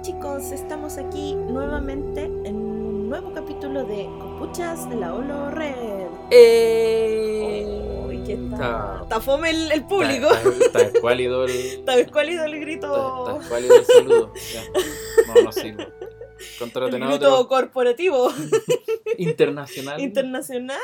Hola chicos, estamos aquí nuevamente en un nuevo capítulo de Copuchas de la Olo Red. ¡Eh! Uy, ¿qué Está- está? Está fome el, el público. Está, está escuálido el, Está escuálido el está, grito. está escuálido el saludo. Ya. No, no sirve. El grito otro corporativo internacional. internacional.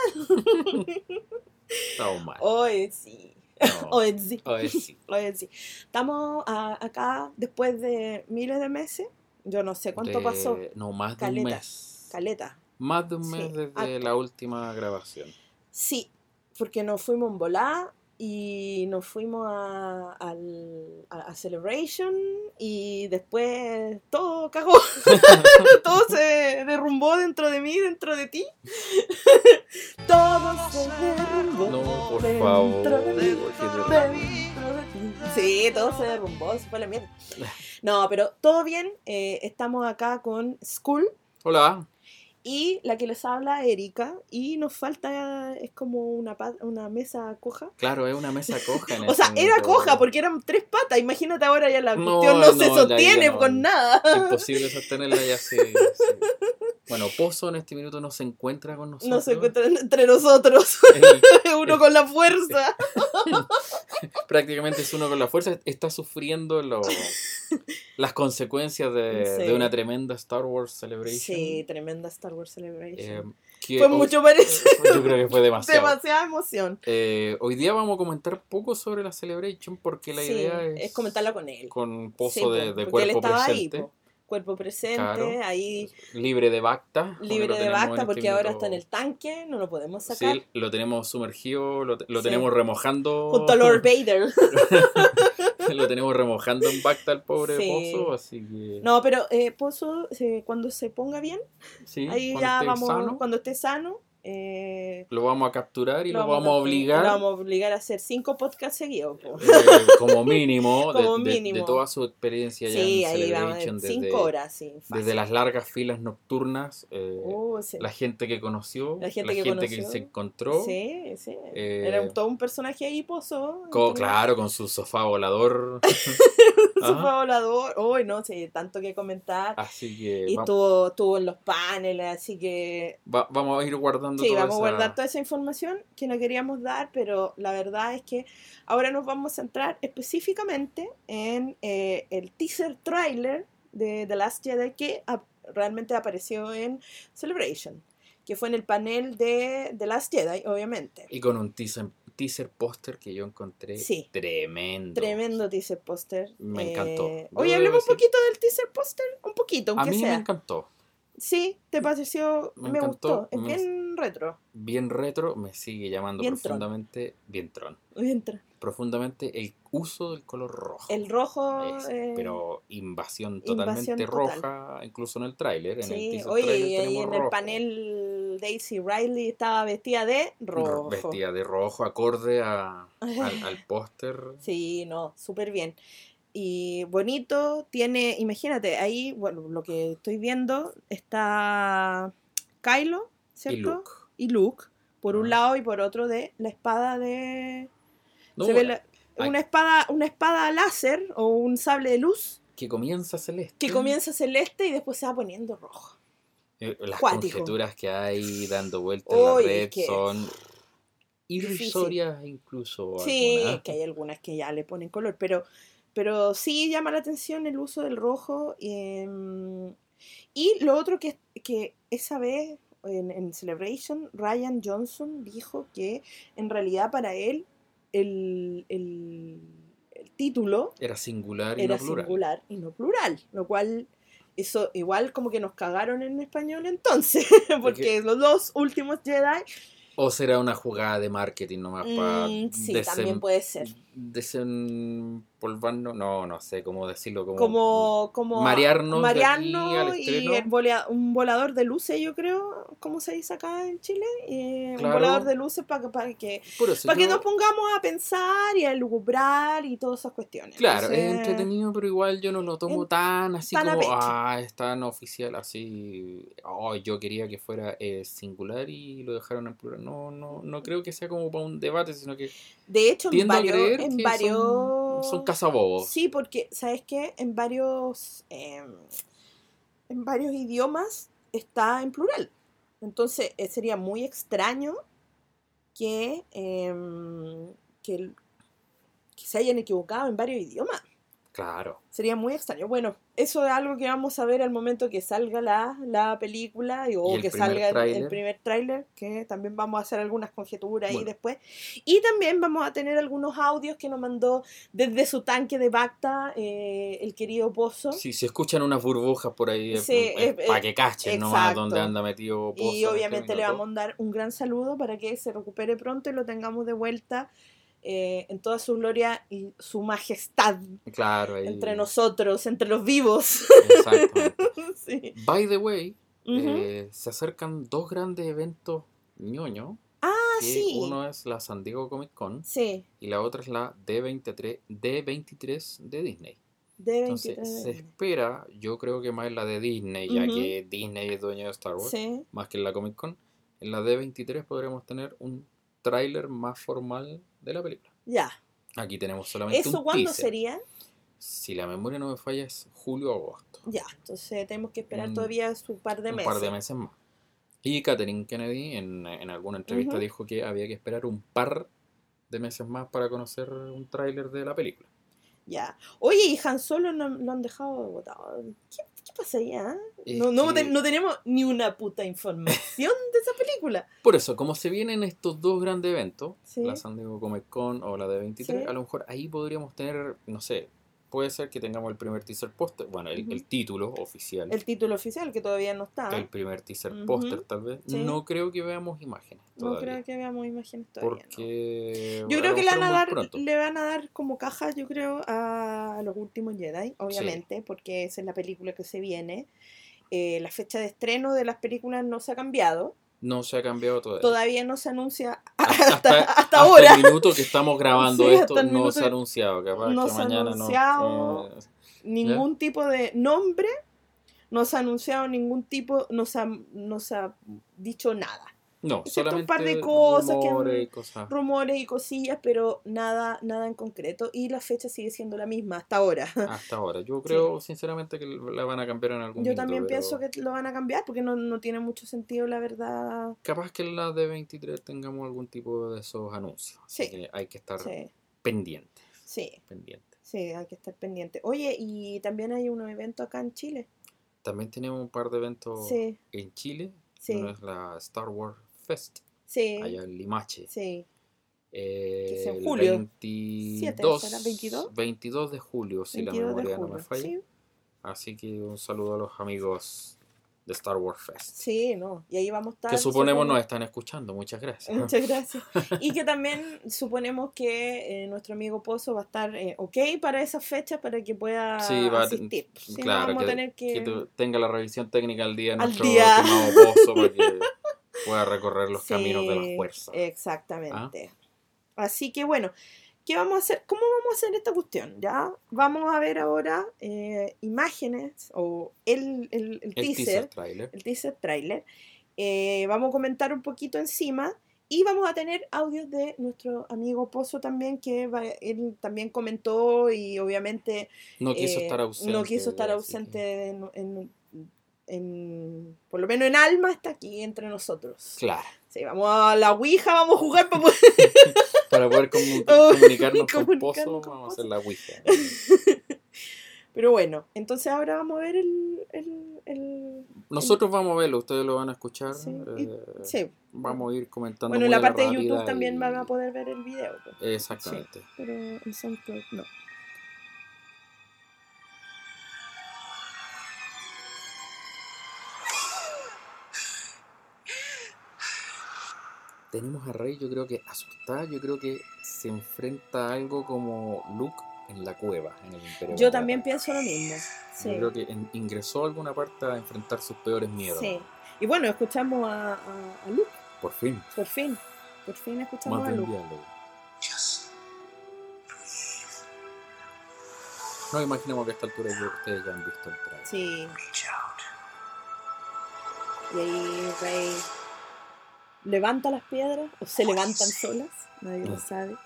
Estamos mal. Hoy sí. No. Sí. Hoy sí. Estamos ah, acá después de miles de meses. Yo no sé cuánto De- pasó. No, más de un mes. Caleta. Más de un Sí, mes desde harto. la última grabación. Sí, porque nos fuimos en volá y nos fuimos a, al- a- a Celebration y después todo cagó. todo se derrumbó dentro de mí, dentro de ti. todo se derrumbó. No, por dentro favor. de mí, porque de- dentro de ti. Sí, todo se derrumbó, se fue la mierda. No, pero todo bien. eh, estamos acá con School. Hola. Y la que les habla, Erika, y nos falta, es como una, una mesa coja. Claro, es una mesa coja. En O sea, era coja porque eran tres patas. Imagínate ahora ya la No, cuestión no, se no, sostiene no. con nada. Imposible sostenerla ya se, se- Bueno, Pozo en este minuto no se encuentra con nosotros. No se encuentran entre nosotros. Él Uno con la fuerza. prácticamente es uno con la fuerza. Está sufriendo lo- las consecuencias de, Sí. de una tremenda Star Wars Celebration. Sí, tremenda Star Wars Eh, Celebration. que Fue hoy- mucho parece. Yo creo que fue demasiado. Demasiada emoción. Eh, hoy día vamos a comentar poco sobre la Celebration porque la Sí, idea es, comentarla con él. con Pozo Sí, de, de porque él cuerpo estaba presente, ahí, po. Cuerpo presente, Claro. ahí libre de Bacta. libre de bacta, este porque ahora minuto. está en el tanque, no lo podemos sacar. Sí, lo tenemos sumergido, lo, lo Sí. tenemos remojando. Junto a Lord Vader. lo tenemos remojando en Bacta al pobre Sí. Pozo, así que. No, pero eh, Pozo, eh, cuando se ponga bien, sí, ahí ya vamos, sano, cuando esté sano, eh, lo vamos a capturar y lo, vamos a obligar. Lo vamos a obligar a hacer cinco podcasts seguidos. eh, como mínimo, de, toda su experiencia ya Sí, en ahí vamos, Celebration, cinco desde, horas, sí. desde las largas filas nocturnas, eh, Uh, sí. la gente que conoció, La gente que conoció. se encontró, Sí, sí. eh, Era todo un personaje ahí, Pozo. co- claro, con su sofá volador. Su Ajá. volador. Uy, no sé, tanto que comentar. Así que y estuvo, estuvo en los paneles, así que va- vamos a ir guardando Sí, toda vamos a guardar toda esa información que no queríamos dar, pero la verdad es que ahora nos vamos a centrar específicamente en eh, el teaser trailer de The Last Jedi que realmente apareció en Celebration, que fue en el panel de The Last Jedi, obviamente. Y con un teaser, teaser póster que yo encontré Sí. tremendo. Tremendo teaser póster. Me encantó. Eh, oye, hablemos un poquito del teaser póster, un poquito, A aunque mí me encantó. Sí, ¿te pareció? Me Me, encantó, gustó. Es me- bien retro. Bien retro, me sigue llamando Bien tron. profundamente, bien tron, Bien tra- profundamente el uso del color rojo. El rojo. Es- eh, pero invasión invasión totalmente total. roja, incluso en el tráiler. En el Sí, oye, y ahí en el panel Daisy Riley estaba vestida de rojo. Vestida de rojo, acorde a- al, al póster. Sí, no, súper bien. Y bonito, tiene, imagínate, ahí, bueno, lo que estoy viendo, está Kylo, ¿cierto? Y Luke. Y Luke, por un Ah. lado y por otro de la espada de... No, se ve la- ay. una, espada, una espada láser o un sable de luz que comienza celeste. que comienza celeste y después se va poniendo rojo. Eh, Las Cuático. conjeturas que hay dando vueltas en la red es que- son irrisorias incluso. Sí, algunas. que hay algunas que ya le ponen color, pero, pero sí llama la atención el uso del rojo. em, y lo otro que, que esa vez en, en Celebration, Ryan Johnson dijo que en realidad para él el, el- el título Era singular y era no plural. singular y no plural, lo cual... Eso igual como que nos cagaron en español entonces, porque los dos últimos Jedi O será una jugada de marketing nomás para mm, sí, también puede ser. Desempolvarnos, no, no sé cómo decirlo, como, como, como marearnos y estreno. el volea- un volador de luces yo creo ¿cómo se dice acá en Chile? Eh, un volador de luces para que, para que, que nos pongamos a pensar y a lucubrar y todas esas cuestiones Claro, es entretenido, pero igual yo no lo tomo en- tan así tan como, ah, es tan oficial, así, oh, yo quería que fuera eh, singular y lo dejaron en plural. No, no, no creo que sea como para un debate, sino que de hecho en varios, en varios son varios... cazabobos. Sí, porque, ¿sabes qué? En varios, em, en varios idiomas está en plural. Entonces eh, sería muy extraño que, em, que se hayan equivocado en varios idiomas. Claro. Sería muy extraño. Bueno, eso es algo que vamos a ver al momento que salga la, la película y, o Y que salga el- el, primer tráiler, que también vamos a hacer algunas conjeturas ahí Bueno. después. Y también vamos a tener algunos audios que nos mandó desde su tanque de Bacta eh, el querido Pozo. Si se escuchan unas burbujas por ahí, Sí, eh, para eh, que cachen nomás donde anda metido Pozo Y este obviamente le vamos a dar un gran saludo para que se recupere pronto y lo tengamos de vuelta eh, en toda su gloria y su majestad Claro, ahí. entre nosotros, entre los vivos. Sí. By the way, eh, se acercan dos grandes eventos ñoño. ah, sí. Uno es la San Diego Comic Con Sí, y la otra es la D23, D23 de Disney. de Entonces 23 se espera, yo creo que más en la de Disney, ya que Disney es dueño de Star Wars, Sí, más que en la Comic Con. En la D23 podremos tener un tráiler más formal de la película. ya. Aquí tenemos solamente ¿Eso un cuándo teaser. sería? Si la memoria no me falla es julio o agosto. Ya, entonces tenemos que esperar Un- todavía su par de un meses. par de meses más. Y Catherine Kennedy en, en alguna entrevista dijo que había que esperar un par de meses más para conocer un tráiler de la película. Ya. Oye, y Han Solo no, lo han dejado botado. ¿Qué, qué pasa allá? Es No, no, que- te- no tenemos ni una puta información de esa película. Por eso, como se vienen estos dos grandes eventos, Sí. la San Diego Comic Con o la de 23, Sí. a lo mejor ahí podríamos tener, no sé, puede ser que tengamos el primer teaser póster, bueno, el, título oficial, El título oficial, que todavía no está. el primer teaser Ujú. póster tal vez. Sí. No creo que veamos imágenes no todavía. creo que veamos imágenes todavía. no. porque Yo a creo que le van, a dar, pronto. le van a dar como caja, yo creo, a los últimos Jedi, obviamente, porque esa es la película que se viene. Eh, la fecha de estreno de las películas no se ha cambiado. No se ha cambiado todavía. Todavía no se anuncia Hasta, hasta, hasta ahora. el minuto que estamos grabando Sí, esto hasta no se ha anunciado. Capaz no que se ha mañana anunciado. no. eh, ningún tipo de nombre, no se ha anunciado ningún tipo, no se ha, no se ha dicho nada. No, Excepto un solamente par de cosas que han- rumores y cosas. Rumores y cosillas, pero nada, nada en concreto. Y la fecha sigue siendo la misma hasta ahora. Hasta ahora. Yo creo sinceramente que la van a cambiar en algún Yo minuto, también pero pienso que lo van a cambiar porque no, no tiene mucho sentido, la verdad. Capaz que en la de 23 tengamos algún tipo de esos anuncios. Así Sí. que hay que estar Sí, pendientes. sí, pendientes. sí, hay que estar pendiente. Oye, y también hay un evento acá en Chile. También tenemos un par de eventos Sí, en Chile. sí, Uno es la Star Wars Fest, sí, allá en Limache. sí. Eh, es en julio. 22, ¿será? ¿22? 22 de julio, si la 22 de memoria no me falla. Sí, Así que un saludo a los amigos de Star Wars Fest. sí, no. Y ahí vamos a estar. que suponemos supongo- nos están escuchando. Muchas gracias. Muchas gracias. Y que también suponemos que eh, nuestro amigo Pozo va a estar eh, ok para esa fecha para que pueda Sí, va asistir. Si no, claro, vamos que, a tener que... que tenga la revisión técnica al día Al nuestro día. Pozo para que pueda recorrer los caminos de la fuerza. Exactamente. Así que bueno, ¿qué vamos a hacer? ¿Cómo vamos a hacer esta cuestión? Ya vamos a ver ahora eh, imágenes o el, el, el el teaser, teaser trailer. el teaser trailer. Eh, vamos a comentar un poquito encima y vamos a tener audios de nuestro amigo Pozo también, que va- él también comentó y obviamente No quiso eh, estar ausente. no quiso estar ausente en, en- en- por lo menos en alma está aquí entre nosotros. Claro. Sí, vamos a la Ouija, vamos a jugar para poder... Para poder comu- comunicarnos con Pozo, vamos a hacer la Ouija. Pero bueno, entonces ahora vamos a ver el... el, el- Nosotros vamos a verlo, ustedes lo van a escuchar. Sí, eh, sí. Vamos a ir comentando. Bueno, en la parte de YouTube también van a poder ver el video. pues. Exactamente. Pero en SoundCloud no. Tenemos a Rey, yo creo que asustada, yo creo que se enfrenta a algo como Luke en la cueva, en el Imperio. Yo también pienso lo mismo. Sí. Yo creo que en- ingresó a alguna parte a enfrentar sus peores miedos. sí. Y bueno, escuchamos a, a, a Luke, Por fin. por fin. Por fin escuchamos Más a Luke. diálogo. No imaginemos que a esta altura yo- ustedes ya han visto el trailer. Sí. Y ahí Rey levanta las piedras o se levantan solas, nadie lo Ah. sabe.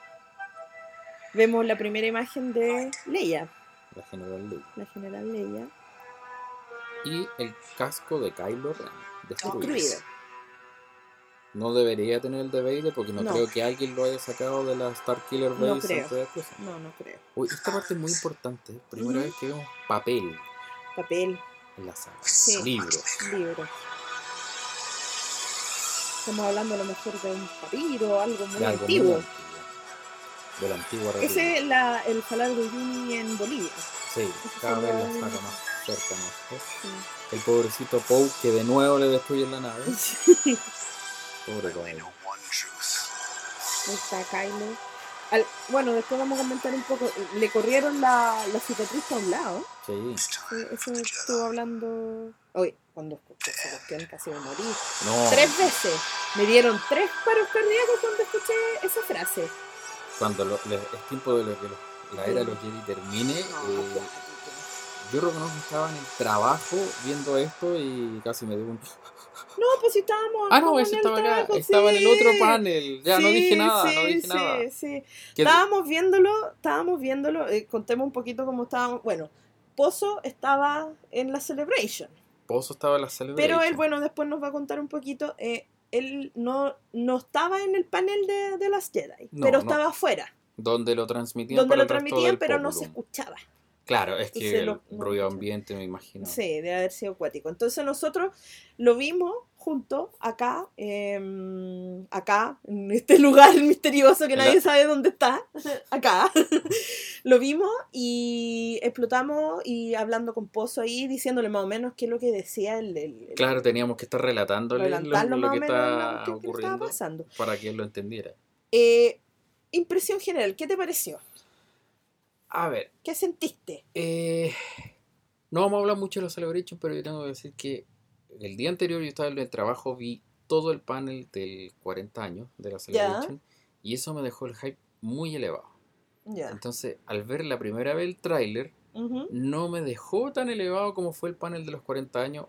Vemos la primera imagen de Leia, La general Leia. la general Leia, Y el casco de Kylo Ren. Destruido. destruido. No debería tener el de Vader porque no, No. creo que alguien lo haya sacado de la Star Killer No Base creo. antes de después. No, no creo. Uy, esta parte es muy importante. Primera vez que vemos papel Papel, en la saga. Sí. Libros. libro. Estamos hablando a lo mejor de un papiro, algo muy de algo muy antiguo. De la antigua República. Ese es la, el Falar de Uyuni en Bolivia. Sí, ese cada vez la el- saca más cerca. ¿no? Sí. El pobrecito Poe que de nuevo le destruyen la nave. Pobre. Ahí está Kylo. Al- bueno, después vamos a comentar un poco. Le corrieron la, la cicatriz para un lado. Sí. Sí, Eso estuvo hablando. Hoy, cuando escuché esa cuestión casi me morí. No, Tres veces. Me dieron tres paros cardíacos cuando escuché esa frase. cuando lo- es tiempo de lo que lo- la era de los Jedi termine, No, eh, yo reconozco que estaba en el trabajo viendo esto y casi me dio un... No, pues si estábamos. Ah, no, el estaba acá, trabajo, estaba en el otro sí. panel, ya no Sí, dije nada, no sí, dije sí, nada. sí. Que- Estábamos viéndolo, estábamos viéndolo, eh, contemos un poquito cómo estábamos. Bueno, Pozo estaba en la Celebration, Pozo estaba en la celebración. pero él, bueno, después nos va a contar un poquito. eh, él no, no estaba en el panel de, de las Jedi, No, pero no. estaba afuera, Donde lo transmitían donde lo transmitían, pero no se populum. escuchaba. Claro, es que el lo- no ruido ambiente me imagino. Sí, debe haber sido acuático. Entonces nosotros lo vimos juntos acá, em, acá, en este lugar misterioso que nadie sabe dónde está, acá. lo vimos y explotamos y hablando con Pozo ahí, diciéndole más o menos qué es lo que decía el... el- el- Claro, teníamos que estar relatándole lo, lo que está lo que- ocurriendo pasando. para que él lo entendiera. Eh, impresión general, ¿qué te pareció? A ver, ¿Qué sentiste? eh, no vamos a hablar mucho de los Celebration, pero yo tengo que decir que el día anterior yo estaba en el trabajo, vi todo el panel del 40 años de la Celebration y eso me dejó el hype muy elevado. Ya. Entonces, al ver la primera vez el tráiler, no me dejó tan elevado como fue el panel de los 40 años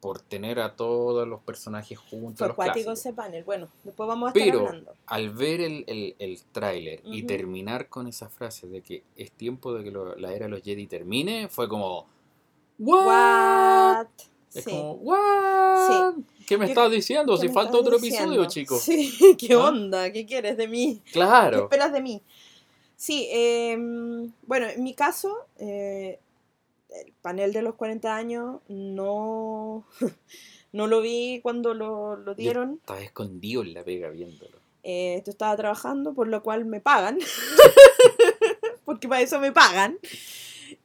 por tener a todos los personajes juntos. Fue acuático ese panel. Bueno, después vamos a estar Pero hablando. al ver el, el, el tráiler y terminar con esa frase de que es tiempo de que lo- la era de los Jedi termine, fue como... ¿What? What? Es Sí. como, ¿what? ¿Qué me ¿Qué- estás diciendo? ¿Qué Si falta otro diciendo? episodio, chicos. Sí, ¿qué ¿Ah? onda? ¿Qué quieres de mí? ¿Qué Claro. esperas de mí? Sí, em, bueno, en mi caso, eh, el panel de los 40 años no, no lo vi cuando lo, lo dieron. Estaba escondido en la pega viéndolo. Eh, yo estaba trabajando, por lo cual me pagan. Porque para eso me pagan.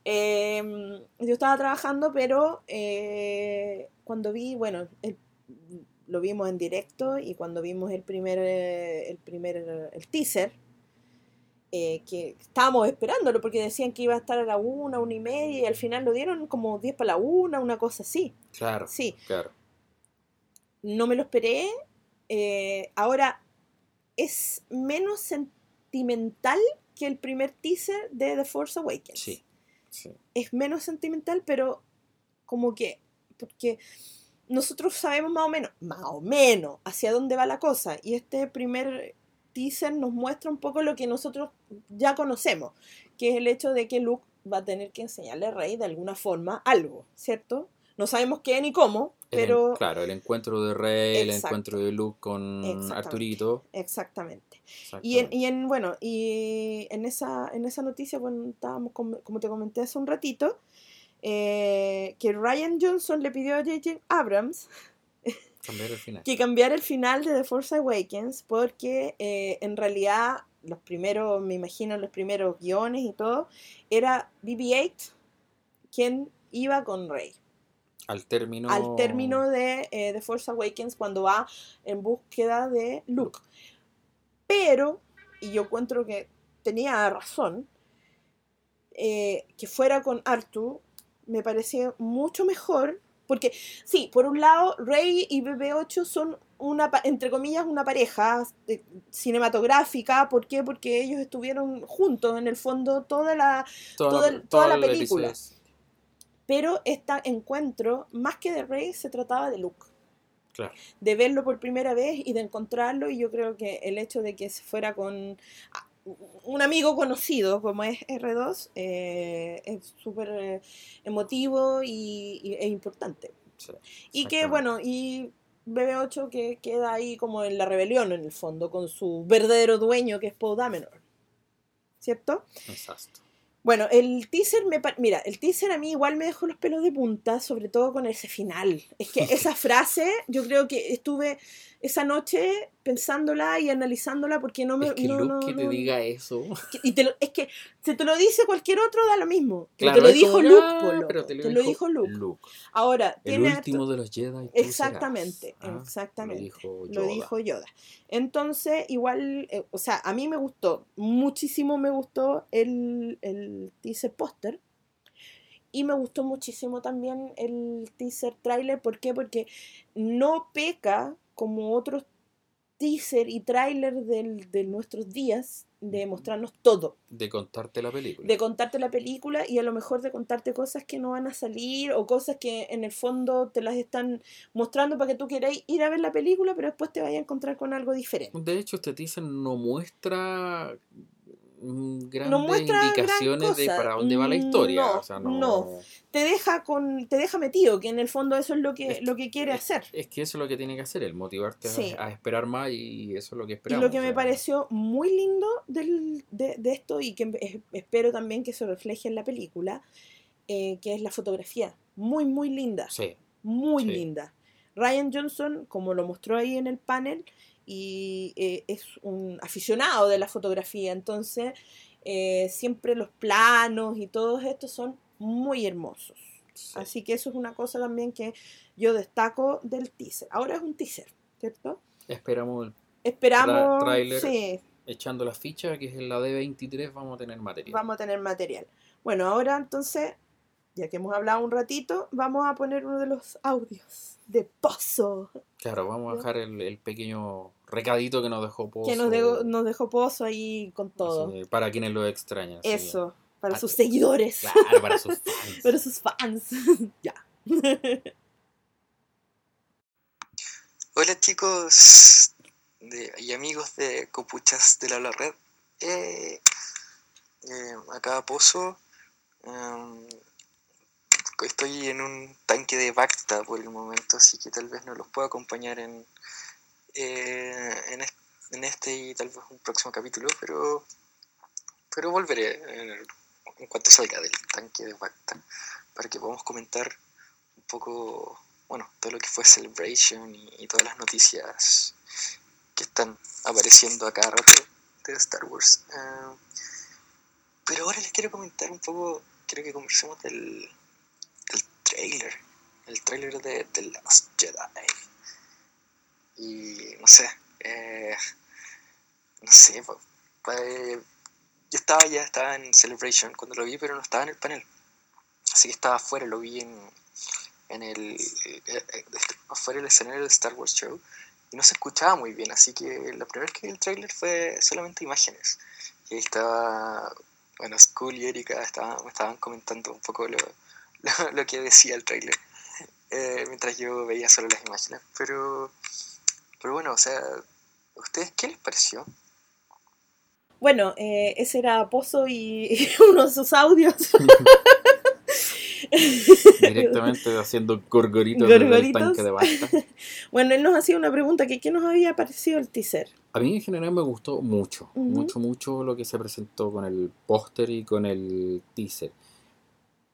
Em, yo estaba trabajando, pero eh, cuando vi, bueno, el- lo vimos en directo y cuando vimos el primer, eh, el primer, el teaser, eh, que estábamos esperándolo porque decían que iba a estar a la una, una y media y al final lo dieron como 10 para la una, una cosa así. Claro, Sí, claro. no me lo esperé. Eh, ahora, es menos sentimental que el primer teaser de The Force Awakens. Sí. Sí. Es menos sentimental, pero como que, porque nosotros sabemos más o menos, más o menos, hacia dónde va la cosa. Y este primer teaser nos muestra un poco lo que nosotros ya conocemos, que es el hecho de que Luke va a tener que enseñarle a Rey de alguna forma algo, ¿cierto? No sabemos qué ni cómo, El pero... claro, el encuentro de Rey, el encuentro de Luke con. Arturito. Exactamente. Y en, y en, bueno, y en esa, en esa noticia, bueno, estábamos, com- como te comenté hace un ratito, eh, que Ryan Johnson le pidió a J.J. Abrams Cambiar el final. que cambiara el final de The Force Awakens porque eh, en realidad los primeros, me imagino los primeros guiones y todo, era BB-8 quien iba con Rey Al término. al término de eh, The Force Awakens cuando va en búsqueda de Luke. Pero, y yo encuentro que tenía razón, eh, que fuera con Artu me parecía mucho mejor, porque sí, por un lado, Rey y BB-8 son una, entre comillas, una pareja eh, cinematográfica, ¿por qué? Porque ellos estuvieron juntos, en el fondo, toda la, toda el- toda la el película. pero este encuentro, más que de Rey, se trataba de Luke. Claro. De verlo por primera vez y de encontrarlo, y yo creo que el hecho de que se fuera con. ah, un amigo conocido como es R2, eh, es súper eh, emotivo y, e importante. y que bueno, y BB8 que queda ahí como en la rebelión en el fondo, con su verdadero dueño que es Poe Dameron. ¿Cierto? Exacto. Bueno, el teaser me... Mira, el teaser a mí igual me dejó los pelos de punta, sobre todo con ese final. Es que esa frase, yo creo que estuve esa noche pensándola y analizándola porque no me... Es que no, que te diga eso... Y te es que si te lo dice cualquier otro da lo mismo. te lo dijo Luke, Pero te lo, dijo, Luke. Ahora, el último de los Jedi. Exactamente, ah, exactamente. Lo dijo, Yoda. Entonces, igual, eh, o sea, a mí me gustó, muchísimo me gustó el, el teaser póster. Y me gustó muchísimo también el teaser trailer. ¿Por qué? Porque no peca como otros teaser y trailer de nuestros días de mostrarnos todo. De contarte la película. De contarte la película y a lo mejor de contarte cosas que no van a salir o cosas que en el fondo te las están mostrando para que tú quieras ir a ver la película, pero después te vayas a encontrar con algo diferente. De hecho, este teaser no muestra grandes indicaciones de para dónde va la historia. No, Te deja con, te deja metido, que en el fondo eso es lo que, lo que quiere hacer. Es que eso es lo que tiene que hacer, el motivarte a, esperar más y eso es lo que esperamos. Y lo que me pareció muy lindo del, de, esto y que espero también que se refleje en la película, eh, que es la fotografía. Muy, muy linda. Sí. Muy linda. Ryan Johnson, como lo mostró ahí en el panel, y eh, es un aficionado de la fotografía, entonces eh, siempre los planos y todos estos son muy hermosos. Así que eso es una cosa también que yo destaco del teaser. Ahora es un teaser, ¿cierto? Esperamos el Esperamos, trailer echando la ficha, que es en la D23, vamos a tener material. Vamos a tener material. Bueno, ahora entonces, ya que hemos hablado un ratito, vamos a poner uno de los audios de Pozo. Claro, vamos a dejar el, pequeño recadito que nos dejó Pozo. Que nos, dejó, nos dejó Pozo ahí con todo. para quienes lo extrañan. Eso, para sus seguidores. Claro, para sus fans. para sus fans. ya. Hola chicos y amigos de Copuchas de la, Red. Eh, eh, acá Pozo. Em, estoy en un tanque de Bacta por el momento, así que tal vez no los pueda acompañar en, eh, en, este y tal vez un próximo capítulo, pero, pero volveré en, cuanto salga del tanque de Bacta para que podamos comentar un poco, bueno, todo lo que fue Celebration y, todas las noticias que están apareciendo acá rato de Star Wars. Eh, pero ahora les quiero comentar un poco, quiero que conversemos del, trailer, el trailer de The Last Jedi. Y no sé, eh, no sé, yo estaba ya, estaba en Celebration cuando lo vi, pero no estaba en el panel. Así que estaba afuera, lo vi en, en el, eh, eh, afuera del escenario del Star Wars Show y no se escuchaba muy bien, así que la primera vez que vi el trailer fue solamente imágenes. Y ahí estaba, bueno, Skull y Erika estaba, me estaban comentando un poco lo, lo, que decía el trailer, eh, mientras yo veía solo las imágenes. Pero, pero bueno, o sea, ¿ustedes qué les pareció? Bueno, eh, ese era Pozo y, uno de sus audios. Directamente haciendo gorgoritos, en el tanque de basta. bueno, él nos hacía una pregunta, que ¿qué nos había parecido el teaser? A mí en general me gustó mucho, mucho, mucho lo que se presentó con el póster y con el teaser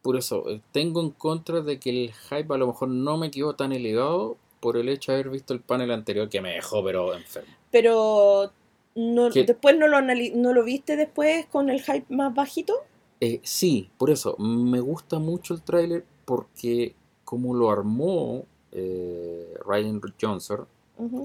por eso, eh, tengo en contra de que el hype a lo mejor no me quedó tan elevado por el hecho de haber visto el panel anterior que me dejó pero enfermo. Pero no, después no lo, no lo viste después con el hype más bajito? Eh, sí, por eso, me gusta mucho el tráiler porque como lo armó eh, Ryan Johnson,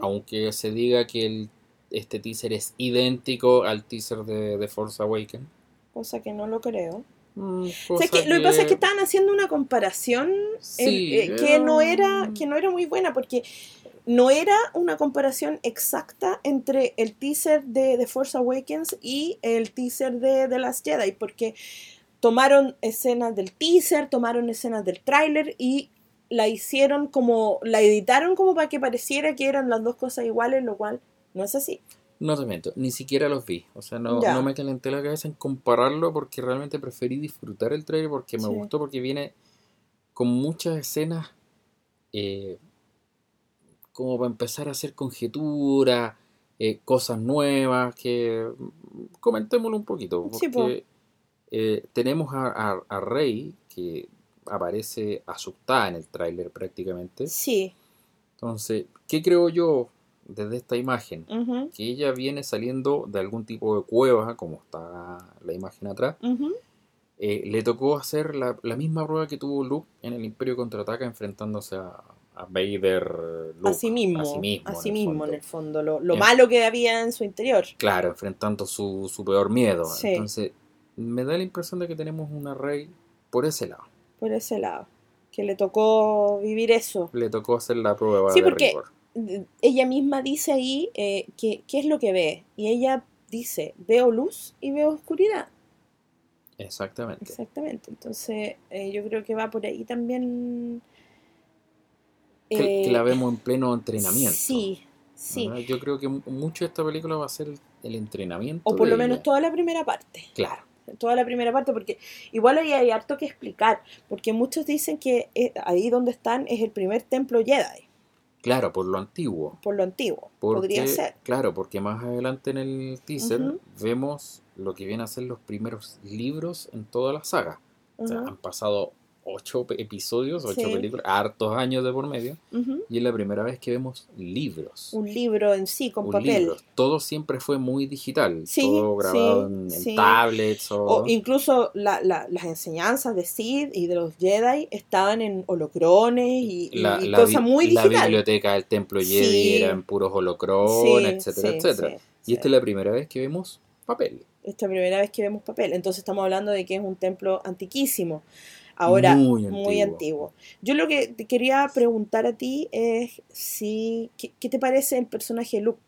aunque se diga que el, este teaser es idéntico al teaser de, de Force Awakens. Cosa que no lo creo. Mm, lo que pasa es que estaban haciendo una comparación eh, eh, que, no era, que no era muy buena porque no era una comparación exacta entre el teaser de The Force Awakens y el teaser de The Last Jedi porque tomaron escenas del teaser, tomaron escenas del tráiler y la hicieron como, la editaron como para que pareciera que eran las dos cosas iguales, lo cual no es así. No te miento, ni siquiera los vi. O sea, no, no me calenté la cabeza en compararlo porque realmente preferí disfrutar el trailer porque me Sí. gustó porque viene con muchas escenas eh, como para empezar a hacer conjeturas, eh, cosas nuevas, que mm, comentémoslo un poquito. Sí, po. Porque eh, tenemos a, a- a Rey que aparece asustada en el tráiler prácticamente. Sí. Entonces, ¿qué creo yo desde esta imagen? ujú, que ella viene saliendo de algún tipo de cueva, como está la imagen atrás, ujú. eh, le tocó hacer la, la misma prueba que tuvo Luke en el Imperio Contraataca enfrentándose a, a Vader Luke. Así mismo. a sí mismo, así en el mismo, fondo. en el fondo. Lo, lo En- malo que había en su interior. Claro, enfrentando su, su peor miedo. Sí. Entonces, me da la impresión de que tenemos una Rey por ese lado. Por ese lado. Que le tocó vivir eso. Le tocó hacer la prueba Sí, de porque- rigor. Ella misma dice ahí eh, que, qué es lo que ve. Y ella dice, veo luz y veo oscuridad. Exactamente. Exactamente. Entonces, eh, yo creo que va por ahí también. Que, que eh, la vemos en pleno entrenamiento. Sí, sí. ¿verdad? Yo creo que mu- mucho de esta película va a ser el, entrenamiento. O por lo menos ella. toda la primera parte. Claro. Toda la primera parte, porque igual ahí hay harto que explicar. Porque muchos dicen que eh, ahí donde están es el primer templo Jedi, Claro, por lo antiguo. por lo antiguo. Porque, Podría ser. Claro, porque más adelante en el teaser vemos lo que vienen a ser los primeros libros en toda la saga. O sea, han pasado ocho episodios, ocho Sí. películas, hartos años de por medio, y es la primera vez que vemos libros. Un libro en sí, con Un papel. libro. Todo siempre fue muy digital, Sí, todo grabado sí, en, tablets o, O incluso la- la- las enseñanzas de Sid y de los Jedi estaban en holocrones y, y- la, y la cosas muy la digital. biblioteca del templo Jedi era en puros holocrones, etcétera, etcétera. Y esta es la primera vez que vemos papel. Esta primera vez que vemos papel. Entonces estamos hablando de que es un templo antiquísimo. Ahora, Muy muy, antiguo. antiguo. Yo lo que te quería preguntar a ti es si, ¿qué, qué te parece el personaje Luke?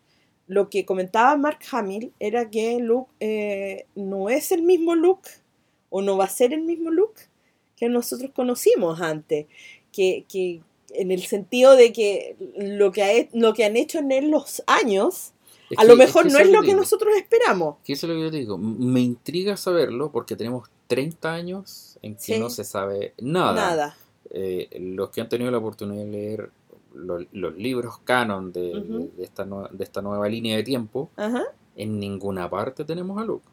Lo que comentaba Mark Hamill era que Luke eh, no es el mismo Luke o no va a ser el mismo Luke que nosotros conocimos antes. Que, que en el sentido de que lo que, ha lo que han hecho en él los años, Es a que- lo mejor que no es lo que digo. nosotros esperamos. Que eso es lo que yo te digo. Me intriga saberlo porque tenemos 30 años en que Sí. no se sabe nada. Nada. Eh, los que han tenido la oportunidad de leer lo- los libros canon de, esta nue- de esta nueva línea de tiempo, en ninguna parte tenemos a Luke.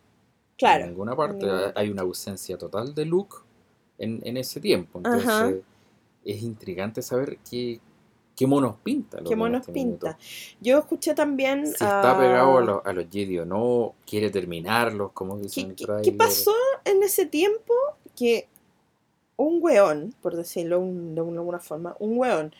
Claro. En ninguna parte. ninguna Hay- una ausencia total de Luke en, en ese tiempo. Entonces, es intrigante saber qué, qué monos pinta. ¿Qué monos este pinta? minuto. Yo escuché también. Si está pegado a, los- a los Jedi o no, quiere terminarlos, como dice ¿Qué, en el qué- trailer. qué pasó en ese tiempo que un weón, por decirlo un- de alguna forma, un weón,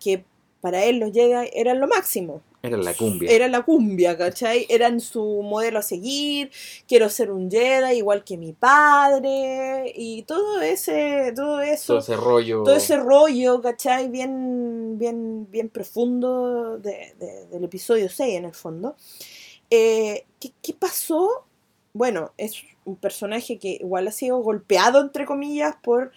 que para él los Jedi eran lo máximo. Era la cumbia. Era la cumbia, ¿cachai? Eran su modelo a seguir, quiero ser un Jedi igual que mi padre, y todo ese, todo eso, todo ese rollo. todo ese rollo, ¿cachai? Bien, bien, bien profundo de- de- del episodio 6 en el fondo. Eh, ¿qué, qué pasó? Bueno, es un personaje que igual ha sido golpeado, entre comillas, por,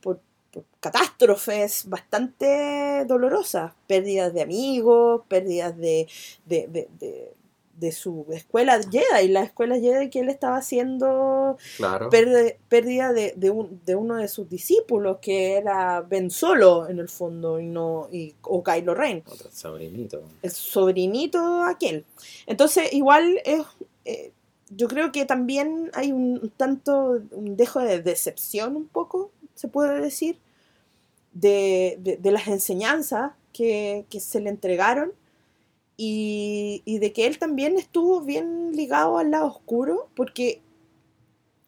por, por catástrofes bastante dolorosas. Pérdidas de amigos, pérdidas de, de, de, de- de su escuela Jedi, la escuela Jedi que él estaba haciendo claro. Pérdida de, de, un- de uno de sus discípulos, que era Ben Solo en el fondo, y no, y, o Kylo Ren, Otro sobrinito. el sobrinito aquel. Entonces, igual es, eh, yo creo que también hay un, tanto, un dejo de decepción un poco, se puede decir, de, de- de las enseñanzas que, que se le entregaron. Y, y de que él también estuvo bien ligado al lado oscuro, porque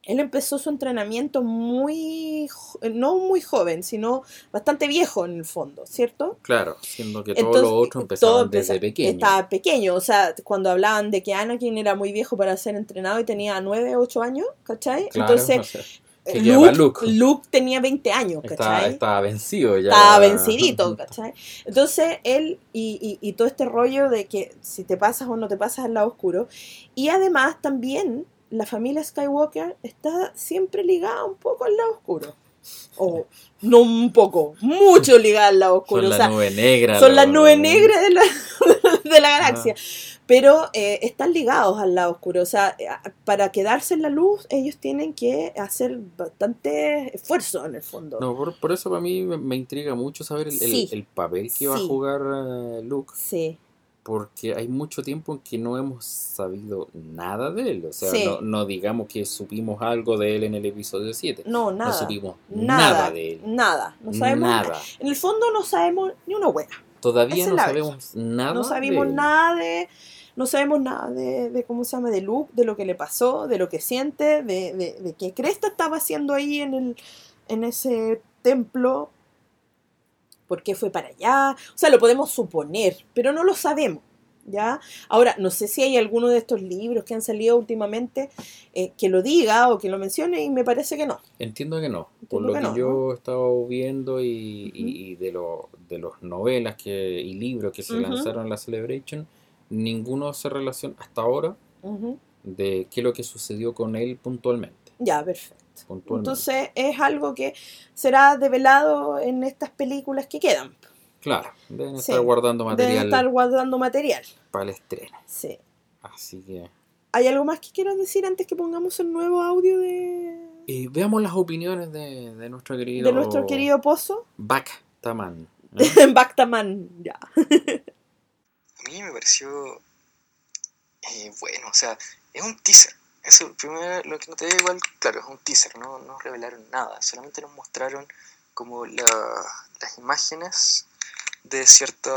él empezó su entrenamiento muy, jo- no muy joven, sino bastante viejo en el fondo, ¿cierto? Claro, siendo que todos los otros empezaban todo desde pequeño. Estaba pequeño, o sea, cuando hablaban de que Anakin era muy viejo para ser entrenado y tenía 9, 8 años, ¿cachai? Claro, Entonces, o sea, que eh, Luke, Luke. Luke tenía 20 años, estaba, ¿cachai? estaba vencido ya. Estaba vencidito, ¿cachai? Entonces él y, y- y todo este rollo de que si te pasas o no te pasas al lado oscuro. Y además también la familia Skywalker está siempre ligada un poco al lado oscuro. O no un poco, mucho ligada al lado oscuro. Son o la sea, nube negra. son las los- nubes negras de la, de la galaxia. Pero eh, están ligados al lado oscuro. O sea, eh, para quedarse en la luz, ellos tienen que hacer bastante esfuerzo en el fondo. No, por, eso para mí me, intriga mucho saber el, papel que va a jugar uh, Luke. Sí porque hay mucho tiempo en que no hemos sabido nada de él. O sea, no, digamos que supimos algo de él en el episodio 7. No, nada. No supimos nada, de él. Nada. No sabemos nada. En el fondo no sabemos ni una buena. Todavía no sabemos nada. No sabemos nada de. No sabemos nada de, cómo se llama, de Luke, de lo que le pasó, de lo que siente, de, de, de qué Cresta estaba haciendo ahí en, el, en ese templo por qué fue para allá. O sea, lo podemos suponer, pero no lo sabemos. ¿Ya? Ahora, no sé si hay alguno de estos libros que han salido últimamente eh, que lo diga o que lo mencione y me parece que no. Entiendo que no. por lo que, yo he estado viendo y, de, lo, de los novelas que, y libros que se lanzaron en la Celebration, ninguno se relaciona hasta ahora de qué es lo que sucedió con él puntualmente. Ya, perfecto. Entonces es algo que será develado en estas películas que quedan. Claro, deben estar guardando material. Deben estar guardando material. Para el estreno. Sí. Así que. ¿Hay algo más que quieras decir antes que pongamos el nuevo audio de. Y veamos las opiniones de, de nuestro querido. De nuestro querido Pozo. Bactaman. ¿eh? Bactaman, ya. A mí me pareció. Eh, bueno, o sea, es un teaser. Eso, primero, lo que no te digo igual, claro, es un teaser, no nos revelaron nada, solamente nos mostraron como las imágenes de cierta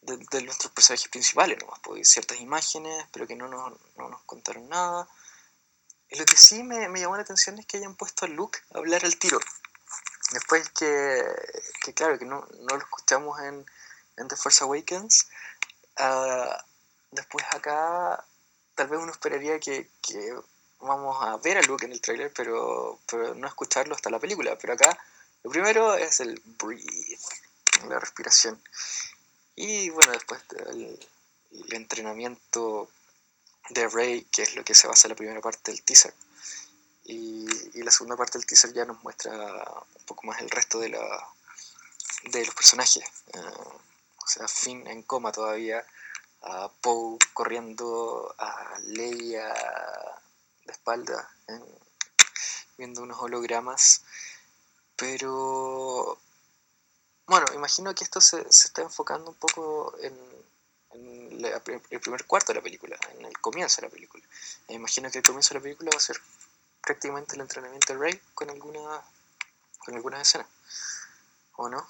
de, nuestros personajes principales nomás, pues, ciertas imágenes, pero que no nos, no nos contaron nada. Y lo que sí me, me, llamó la atención es que hayan puesto a Luke a hablar al tiro. Después que, que claro, que no, no, lo escuchamos en, en The Force Awakens, uh, después acá tal vez uno esperaría que, que vamos a ver a Luke en el tráiler, pero, pero no escucharlo hasta la película. Pero acá lo primero es el breathe, la respiración. Y bueno, después el, entrenamiento de Rey, que es lo que se basa en la primera parte del teaser. Y, y, la segunda parte del teaser ya nos muestra un poco más el resto de, la, de los personajes. Eh, o sea, Finn en coma todavía, a Poe corriendo, a Leia de espalda, viendo unos hologramas. Pero bueno, imagino que esto se, está enfocando un poco en, el primer cuarto de la película, en el comienzo de la película. Imagino que el comienzo de la película va a ser prácticamente el entrenamiento de Rey con alguna con algunas escenas. ¿O no?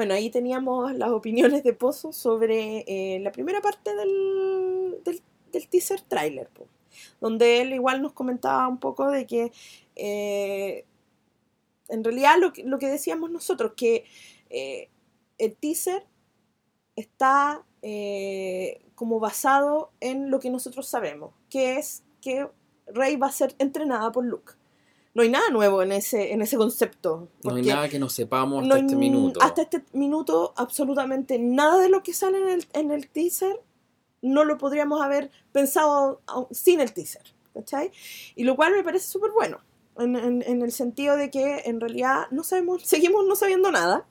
Bueno, ahí teníamos las opiniones de Pozo sobre eh, la primera parte del, del, teaser trailer, donde él igual nos comentaba un poco de que eh, en realidad lo que, lo que decíamos nosotros, que eh, el teaser está como basado en lo que nosotros sabemos, que es que Rey va a ser entrenada por Luke no hay nada nuevo en ese, en ese concepto. No hay nada que no sepamos hasta este minuto. Hasta este minuto, absolutamente nada de lo que sale en el, en el teaser no lo podríamos haber pensado sin el teaser. ¿Cachai? Y lo cual me parece súper bueno. En, en, el sentido de que en realidad no sabemos, seguimos no sabiendo nada.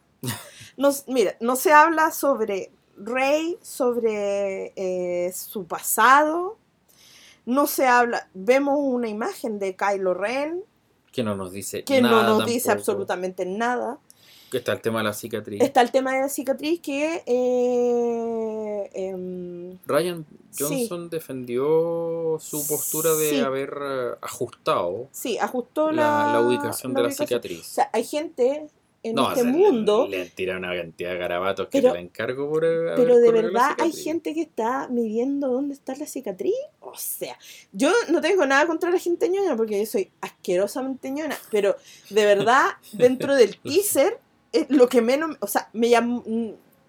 Nos, mira, no se habla sobre Rey, sobre eh, su pasado. No se habla, vemos una imagen de Kylo Ren, que no nos dice que nada. no nos dice absolutamente nada. Que está el tema de la cicatriz. Está el tema de la cicatriz que... Eh, em, Ryan Johnson defendió su postura de haber eh, ajustado. Sí, ajustó la, la, ubicación de la cicatriz. O sea, hay gente en este mundo. Le, le tiran una cantidad de garabatos que te la encargo por. Pero de verdad hay gente que está midiendo dónde está la cicatriz. O sea, yo no tengo nada contra la gente ñona porque yo soy asquerosamente ñona. Pero de verdad, dentro del teaser, es lo que menos. O sea, me llamó.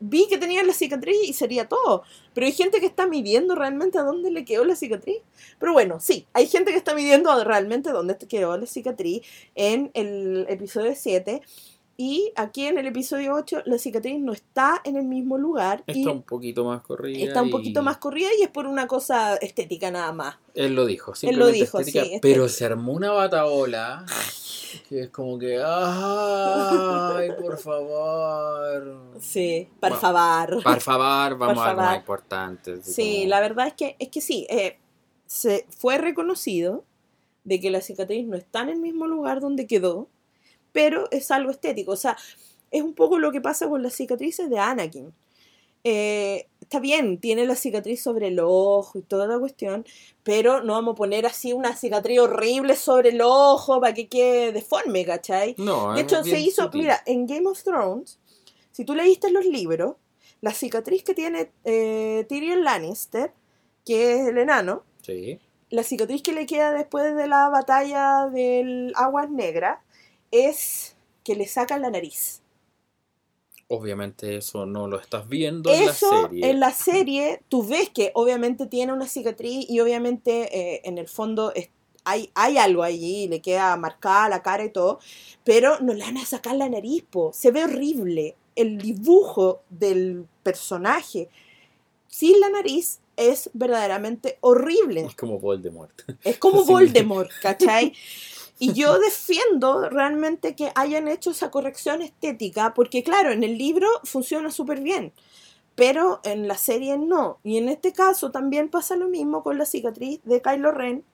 Vi que tenía la cicatriz y sería todo. Pero hay gente que está midiendo realmente a dónde le quedó la cicatriz. Pero bueno, sí, hay gente que está midiendo realmente dónde quedó la cicatriz en el episodio 7. Y aquí en el episodio 8 la cicatriz no está en el mismo lugar. Está y un poquito más corrida. está un poquito y- más corrida y es por una cosa estética nada más. Él lo dijo, Él lo simplemente dijo, estética, sí, pero se armó una bataola que es como que, ay, por favor. Sí, por Bueno, favor. Por favor, vamos Por a algo más importante. Sí, como- la verdad es que, es que sí, eh, se fue reconocido de que la cicatriz no está en el mismo lugar donde quedó, pero es algo estético. O sea, es un poco lo que pasa con las cicatrices de Anakin. Eh, está bien, tiene la cicatriz sobre el ojo y toda la cuestión, pero no vamos a poner así una cicatriz horrible sobre el ojo para que quede deforme, ¿cachai? No, De hecho, se hizo, sutil. mira, en Game of Thrones, si tú leíste los libros, la cicatriz que tiene eh, Tyrion Lannister, que es el enano, Sí. la cicatriz que le queda después de la batalla del Aguas Negras, es que le sacan la nariz. Obviamente eso no lo estás viendo en la serie. en la serie, tú ves que obviamente tiene una cicatriz y obviamente eh, en el fondo es- hay, hay algo allí, le queda marcada la cara y todo, pero no le van a sacar la nariz, po. se ve horrible. El dibujo del personaje sin la nariz es verdaderamente horrible. Es como Voldemort. Es como. Voldemort, ¿cachai? Y yo defiendo realmente que hayan hecho esa corrección estética, porque claro, en el libro funciona súper bien, pero en la serie no. Y en este caso también pasa lo mismo con la cicatriz de Kylo Ren,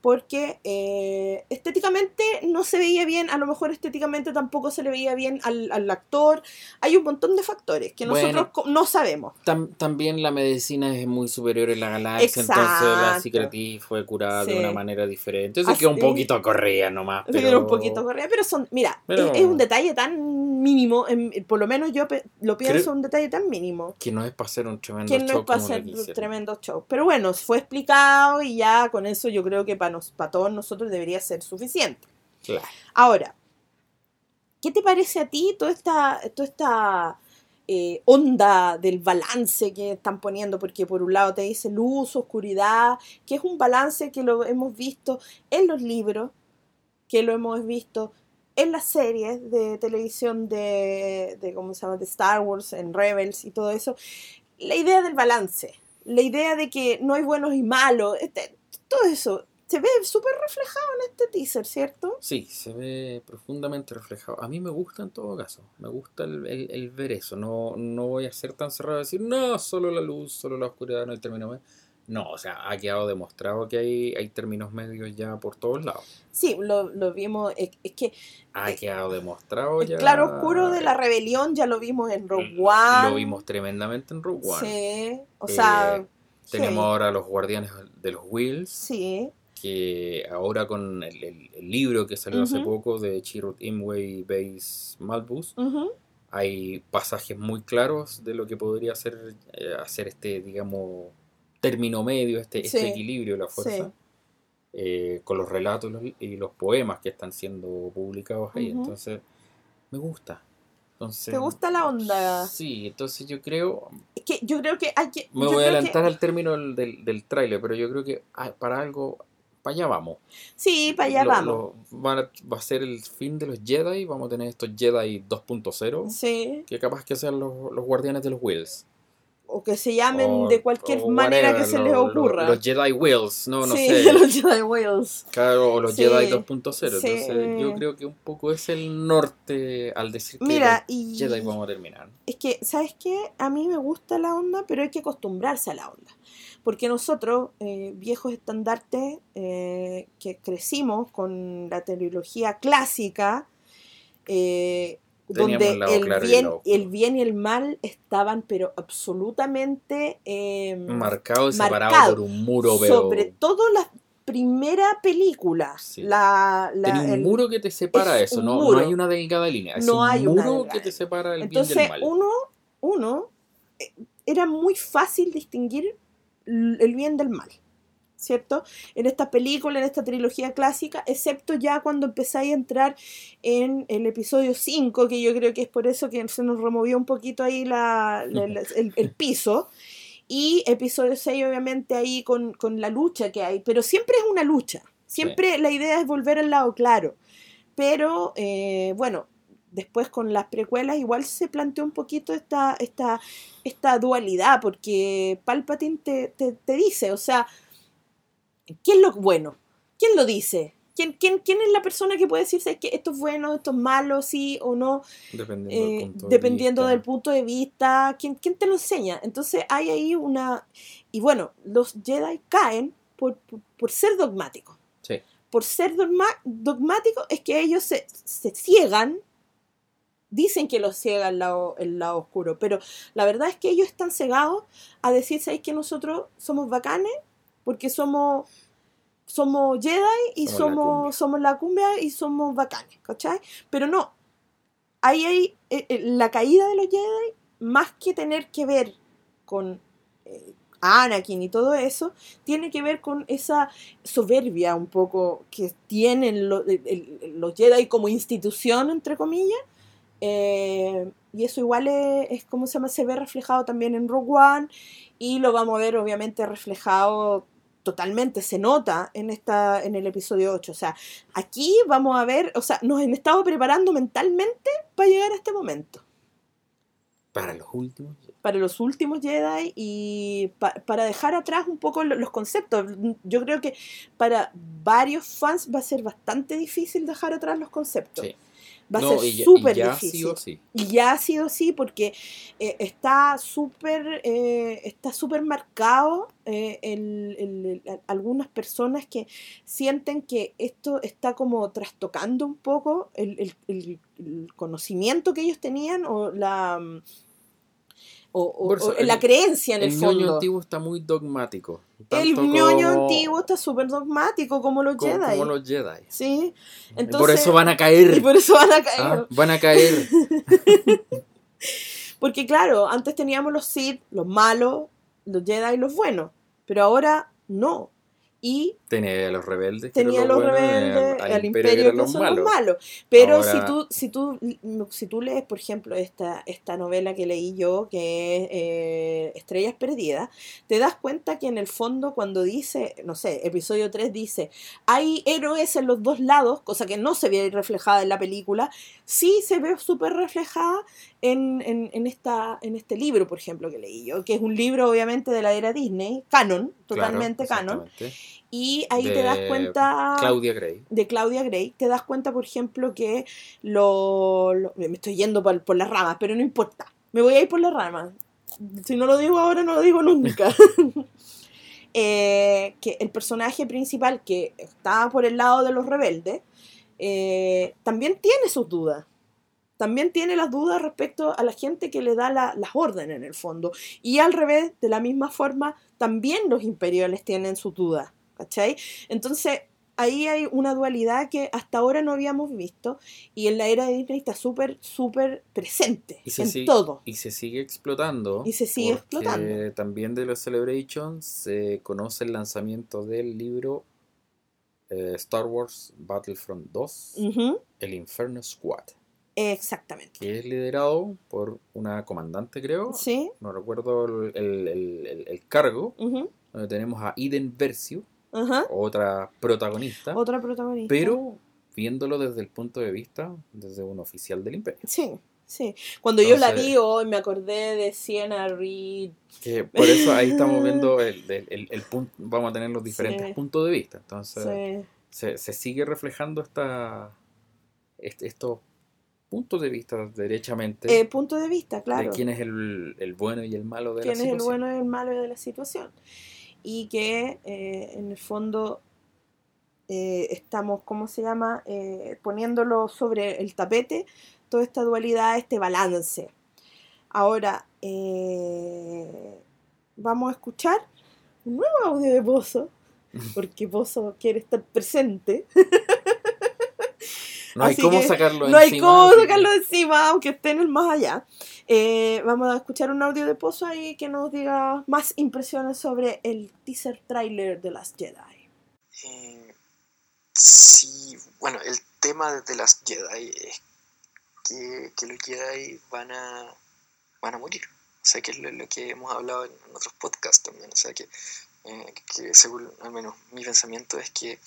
porque eh, estéticamente no se veía bien, a lo mejor estéticamente tampoco se le veía bien al, al actor. Hay un montón de factores que Bueno. nosotros co- no sabemos. Tam- también la medicina es muy superior en la galaxia, entonces la Exacto. cicatriz fue curada de Sí. una manera diferente. Entonces Así- que un poquito corría nomás. Pero... un poquito correa, pero son, mira, Pero- es, es un detalle tan mínimo, en- por lo menos yo lo pienso Creo- un detalle tan mínimo, Que no es para hacer un tremendo que no show es para como lo hacer que un tremendo show. Pero bueno, fue explicado y ya con eso yo creo que para, nos, para todos nosotros debería ser suficiente. Claro. Ahora, ¿qué te parece a ti toda esta, toda esta eh, onda del balance que están poniendo? Porque por un lado te dice luz, oscuridad, que es un balance que lo hemos visto en los libros, que lo hemos visto en las series de televisión de, de ¿cómo se llama? de Star Wars, en Rebels y todo eso. La idea del balance, la idea de que no hay buenos y malos, este, todo eso se ve súper reflejado en este teaser, ¿cierto? Sí, se ve profundamente reflejado. A mí me gusta en todo caso. Me gusta el, el- el ver eso. No, no voy a ser tan cerrado y decir, no, solo la luz, solo la oscuridad, no hay término medio. No, o sea, ha quedado demostrado que hay, hay términos medios ya por todos lados. Sí, lo, lo vimos, es, es que Ha quedado demostrado el ya. claro oscuro de la rebelión ya lo vimos en Rogue Lo One. vimos tremendamente en Rogue One. Sí, o Eh, sea, Tenemos ahora los guardianes de los Wheels, sí, que ahora con el, el- el libro que salió hace poco de Chirrut Imwe y Base Malbus, hay pasajes muy claros de lo que podría ser eh, hacer este, digamos, término medio, este, este equilibrio de la fuerza, sí. eh, con los relatos y los, poemas que están siendo publicados ahí. Entonces, me gusta. Entonces, ¿Te gusta la onda? Sí, entonces yo creo, Es que yo creo que hay que... me voy a que- adelantar al término del, del, del tráiler, pero yo creo que ah, para algo, para allá vamos. Sí, para allá Lo- vamos. lo- van a- va a ser el fin de los Jedi, vamos a tener estos Jedi 2.0, Sí, que capaz que sean los, los guardianes de los Wheels. o que se llamen O- de cualquier manera whatever, que se lo- les ocurra. Los Jedi Wheels, no, no sí, sé. los Jedi Wheels. Claro, o los Sí, Jedi 2.0. sí. Entonces, yo creo que un poco es el norte al decir que Mira, los y Jedi vamos a terminar. es que, ¿sabes qué? A mí me gusta la onda, pero hay que acostumbrarse a la onda. Porque nosotros, eh, viejos estandartes, eh, que crecimos con la trilogía clásica, eh, donde el claro y el bien, oscuro. el bien y el mal estaban, pero absolutamente Marcado y separado marcado. por un muro, pero. sobre todo la primera película. Sí. La, la- Tenía un el- muro que te separa es eso, no, no hay una delgada línea. Es No un hay una muro delgada que te separa el bien y Entonces, el mal. uno, uno, eh, era muy fácil distinguir el bien del mal, ¿cierto? En esta película, en esta trilogía clásica, excepto ya cuando empezáis a entrar en el episodio 5, que yo creo que es por eso que se nos removió un poquito ahí la, la- la- el, el piso. Y episodio 6, obviamente, ahí con, con la lucha que hay, pero siempre es una lucha. Siempre la idea es volver al lado claro. Pero, eh, bueno, después con las precuelas igual se planteó un poquito esta, esta, esta dualidad, porque Palpatine te, te, te dice, o sea, ¿qué es lo bueno? ¿Quién lo dice? ¿Quién, quién, quién es la persona que puede decirse que esto es bueno, esto es malo, sí o no? Dependiendo, Eh, del, punto de dependiendo vista. del punto de vista. ¿quién, quién te lo enseña? Entonces hay ahí una... Y bueno, los Jedi caen por, por, por ser dogmáticos. Sí. Por ser dogma- dogmáticos es que ellos se, se ciegan. Dicen que los ciega el lado, el lado oscuro, pero la verdad es que ellos están cegados a decir, ¿sabéis que nosotros somos bacanes? Porque somos somos Jedi y Somos somos, la cumbia y somos bacanes, ¿cachai? Pero no, ahí hay eh, eh, la caída de los Jedi, más que tener que ver con eh, Anakin y todo eso, tiene que ver con esa soberbia un poco que tienen lo- el- el- los Jedi como institución, entre comillas. Eh, y eso igual es, es como se llama, se ve reflejado también en Rogue One y lo vamos a ver obviamente reflejado totalmente, se nota en, esta, en el episodio 8. O sea, aquí vamos a ver, o sea, nos han estado preparando mentalmente para llegar a este momento Para los últimos. para los últimos Jedi y pa- para dejar atrás un poco lo- los conceptos. Yo creo que para varios fans va a ser bastante difícil dejar atrás los conceptos. Sí. Va a No, ser súper difícil. sí o sí. Y ya ha sido así porque eh, está súper eh, está súper marcado eh, el- el- el- algunas personas que sienten que esto está como trastocando un poco el, el- el- el conocimiento que ellos tenían o la mm, o, o- Por eso, o el- la creencia en el, El ñoño fondo. antiguo está muy dogmático. el ñoño como- antiguo está súper dogmático como los como, Jedi. como los Jedi. Sí. Y Entonces, por eso van a caer. y por eso van a caer. Ah, van a caer. Porque claro, antes teníamos los Sith, los malos, los Jedi y los buenos, pero ahora no. Y Tenía a los rebeldes. tenía los buenos, y rebeldes, al, al, imperio eran que los son malos. los malos. Pero Ahora- si tú, si tú, si tú lees, por ejemplo, esta, esta novela que leí yo, que es eh, Estrellas Perdidas, te das cuenta que en el fondo cuando dice, no sé, episodio 3 dice, hay héroes en los dos lados, cosa que no se ve reflejada en la película, sí se ve súper reflejada en, en, en esta, en este libro, por ejemplo, que leí yo, que es un libro obviamente de la era Disney, canon, Claro, totalmente canon, exactamente. Y ahí te das cuenta Claudia Gray. de Claudia Gray, te das cuenta, por ejemplo, que lo, lo- me estoy yendo por, por las ramas, pero no importa, me voy a ir por las ramas. Si no lo digo ahora, no lo digo nunca. Eh, que el personaje principal que está por el lado de los rebeldes eh, también tiene sus dudas. También tiene las dudas respecto a la gente que le da la- las órdenes en el fondo. Y al revés, de la misma forma, también los imperiales tienen sus dudas. ¿Cachai? Entonces, ahí hay una dualidad que hasta ahora no habíamos visto y en la era de Disney está súper, súper presente Y en sigue, todo. y se sigue explotando. Y se sigue explotando. También de los Celebrations se conoce el lanzamiento del libro eh, Star Wars Battlefront 2, Ujú, El Inferno Squad, Exactamente. que es liderado por una comandante, creo. Sí. No recuerdo el, el- el- el- el cargo. Donde tenemos a Eden Versio, ajá. otra protagonista. Otra protagonista. pero viéndolo desde el punto de vista desde un oficial del imperio. Sí, sí. Cuando yo la Entonces- vi hoy me acordé de Sienna Reed. Que por eso ahí estamos viendo el, el- el- el punto, vamos a tener los diferentes Sí. puntos de vista. Entonces Sí. se, se sigue reflejando esta, est- estos puntos de vista derechamente Eh, punto de vista, claro. de quién es el, el bueno y el malo de quién la es el situación. bueno y el malo de la situación. Y que eh, en el fondo eh, estamos, ¿cómo se llama? Eh, poniéndolo sobre el tapete, toda esta dualidad, este balance. Ahora, eh, vamos a escuchar un nuevo audio de Pozo, porque Pozo quiere estar presente. No hay Así cómo que sacarlo No hay encima, cómo así que- sacarlo encima, aunque esté en el más allá. Eh, vamos a escuchar un audio de Pozo ahí que nos diga más impresiones sobre el teaser trailer de las Jedi. Eh, sí, bueno, el tema de Last Jedi es que, que los Jedi van a, van a morir. O sea, que es lo, lo que hemos hablado en, en otros podcasts también. O sea, que, eh, que según al menos mi pensamiento es que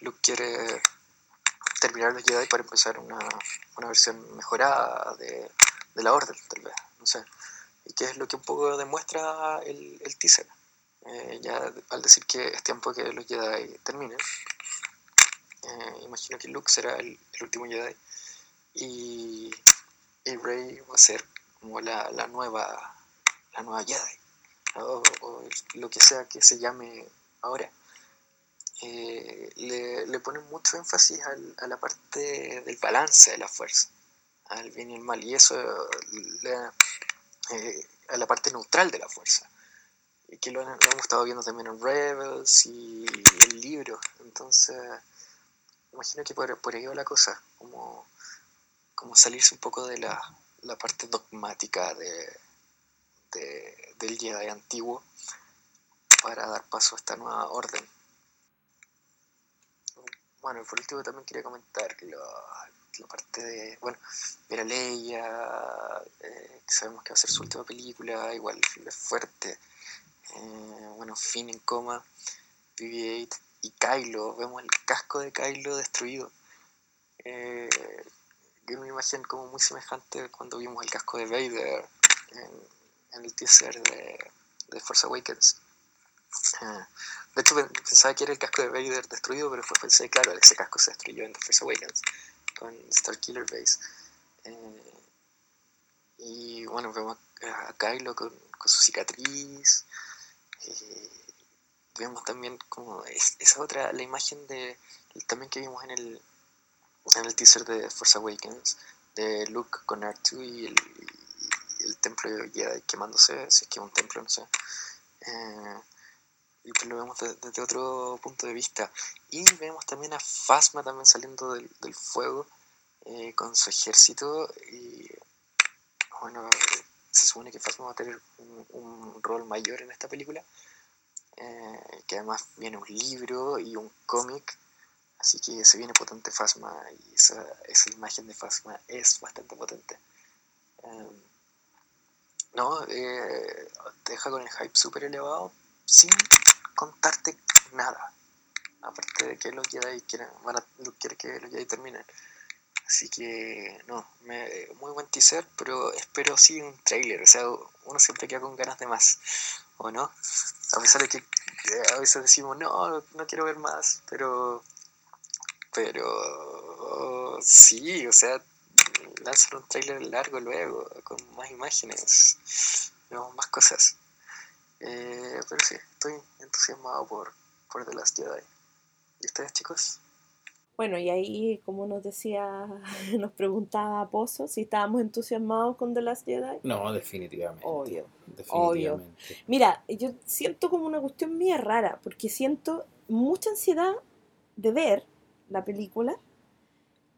Luke quiere terminar los Jedi para empezar una, una versión mejorada de, de la orden, tal vez, no sé. Y que es lo que un poco demuestra el, el teaser. Eh, ya al decir que es tiempo que los Jedi terminen. Eh, imagino que Luke será el, el último Jedi. Y, y, Rey va a ser como la, la nueva la nueva Jedi. O, o, lo que sea que se llame ahora. Eh, le, ponen mucho énfasis al, a la parte del balance de la fuerza, al bien y el mal, y eso eh, a la parte neutral de la fuerza, y que lo, hemos estado viendo también en Rebels y, y el libro, entonces imagino que por, ahí va la cosa, como, como salirse un poco de la, parte dogmática de, de, del Jedi antiguo para dar paso a esta nueva orden. Bueno, por último también quería comentar que lo, la parte de, bueno, ver Leia, eh, que sabemos que va a ser su última película, igual es fuerte. Eh, bueno, Finn en coma, BB-8 y Kylo, vemos el casco de Kylo destruido. Eh, una imagen como muy semejante cuando vimos el casco de Vader en, el teaser de, de Force Awakens. Uh, de hecho pensaba que era el casco de Vader destruido, pero después pensé, claro, ese casco se destruyó en The Force Awakens con Starkiller Base. Eh, y bueno, vemos a Kylo con, su cicatriz. Eh, vemos también como es, esa otra, la imagen de también que vimos en el, en el teaser de Force Awakens, de Luke con R2 y el, y el templo Jedi quemándose, si es que un templo, no sé. Eh, y pues lo vemos desde, otro punto de vista. Y vemos también a Phasma también saliendo del, del fuego eh, con su ejército. Y bueno, se supone que Phasma va a tener un, un rol mayor en esta película. Eh, que además viene un libro y un cómic. Así que se viene potente Phasma y esa, esa imagen de Phasma es bastante potente. Um, no, eh, deja con el hype súper elevado sin contarte nada. Aparte de que los Jedi quieren, van a, quiere que los Jedi terminen. Así que, no, me, muy buen teaser, pero espero sí un trailer. O sea, uno siempre queda con ganas de más, ¿o no? A pesar de que a veces decimos, no, no quiero ver más, pero. Pero. Sí, o sea, lanzar un trailer largo luego, con más imágenes, vemos más cosas. Eh, pero sí, estoy entusiasmado por, por The Last Jedi. ¿Y ustedes, chicos? Bueno, y ahí, como nos decía, nos preguntaba Pozo si estábamos entusiasmados con The Last Jedi. No, definitivamente. Obvio. definitivamente. Obvio. Mira, yo siento como una cuestión mía rara, porque siento mucha ansiedad de ver la película,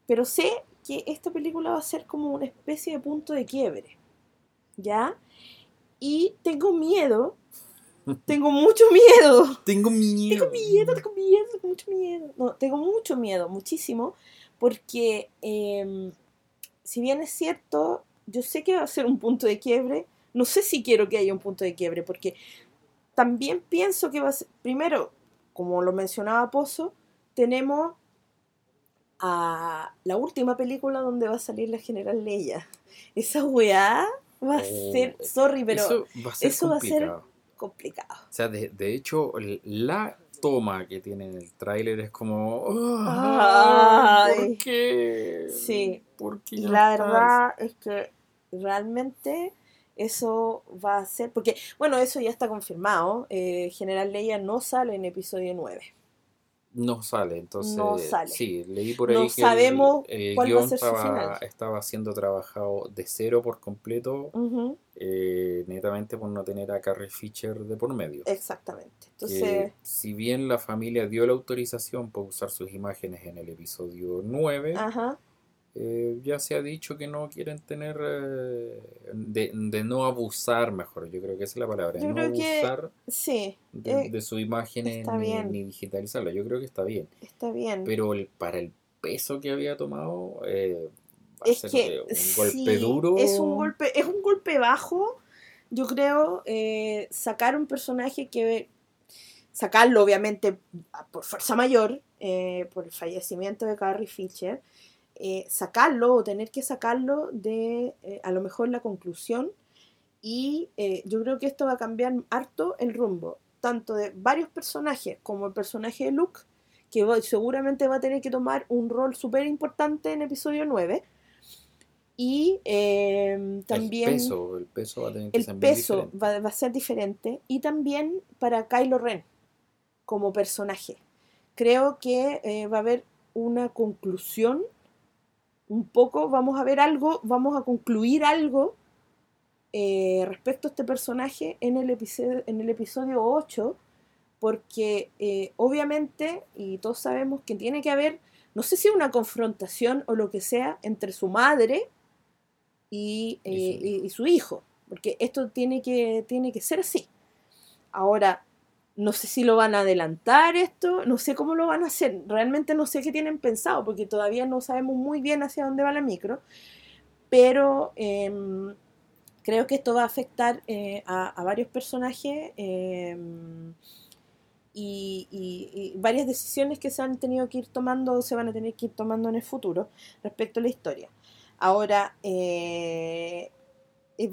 pero sé que esta película va a ser como una especie de punto de quiebre, ¿ya? Y tengo miedo, tengo mucho miedo. Tengo miedo. Tengo miedo, tengo miedo, tengo mucho miedo. No, tengo mucho miedo, muchísimo, porque eh, si bien es cierto, yo sé que va a ser un punto de quiebre, no sé si quiero que haya un punto de quiebre, porque también pienso que va a ser, primero, como lo mencionaba Pozo, tenemos a la última película donde va a salir la general Leia. Esa weá va a Oh, ser, sorry, pero eso va a ser eso va a ser complicado. O sea, de, de hecho, la toma que tiene en el tráiler es como... Ay. ¿Por qué? Sí. ¿Por qué Y ya la estás? verdad es que realmente eso va a ser, porque bueno, eso ya está confirmado, eh, General Leia no sale en episodio 9. No sale, entonces... No sale. Sí, leí por ahí No que sabemos el, el cuál va a guion su estaba, final. estaba siendo trabajado de cero por completo, eh, netamente por no tener a Carrie Fisher de por medio. Exactamente. que Entonces, si bien la familia dio la autorización para usar sus imágenes en el episodio 9, ajá, eh, ya se ha dicho que no quieren tener, eh, de, de no abusar, mejor, yo creo que esa es la palabra, Yo no que- abusar sí, de, eh, de su imagen ni, digitalizarla, yo creo que está bien, está bien. pero el, para el peso que había tomado, eh, va a es ser que eh, un sí, golpe duro. Es un golpe, es un golpe bajo. Yo creo sacar un personaje que sacarlo obviamente por fuerza mayor, por el fallecimiento de Carrie Fisher, eh, sacarlo o tener que sacarlo de eh, a lo mejor la conclusión y eh, yo creo que esto va a cambiar harto el rumbo, tanto de varios personajes como el personaje de Luke, que seguramente va a tener que tomar un rol súper importante en episodio 9. Y también... El peso, el peso va a tener que el ser peso va, va, a ser diferente. Y también para Kylo Ren como personaje. Creo que va a haber una conclusión un poco, vamos a ver algo, vamos a concluir algo eh, respecto a este personaje en el episodio, en el episodio 8, porque eh, obviamente, y todos sabemos que tiene que haber, no sé si una confrontación o lo que sea, entre su madre y, y, su, eh, hijo, porque esto tiene que, tiene que ser así. Ahora, no sé si lo van a adelantar esto, no sé cómo lo van a hacer, realmente no sé qué tienen pensado, porque todavía no sabemos muy bien hacia dónde va la micro, pero em, creo que esto va a afectar eh, a, varios personajes em, y, varias decisiones que se han tenido que ir tomando o se van a tener que ir tomando en el futuro respecto a la historia. Ahora, eh,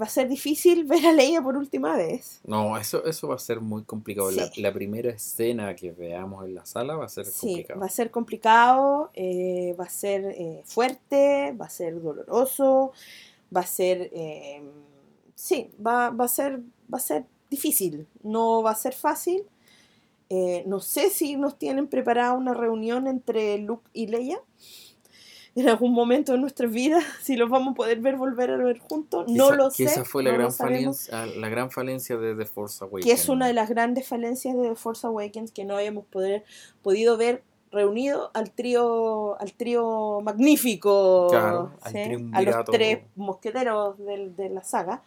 va a ser difícil ver a Leia por última vez. No, eso, eso va a ser muy complicado. La, primera escena que veamos en la sala va a ser sí, Va a ser complicado, eh, va a ser eh, fuerte, va a ser doloroso, va a ser. Eh, sí, va, va, a ser, va a ser difícil, no va a ser fácil. no sé si nos tienen preparada una reunión entre Luke y Leia en algún momento de nuestras vidas, si los vamos a poder ver volver a ver juntos, no lo sé. esa fue la, gran falencia, la gran falencia de The Force Awakens. Que es una de las grandes falencias de The Force Awakens, que no habíamos poder, podido ver reunido al trío al trío magnífico claro, a los tres mosqueteros de, la saga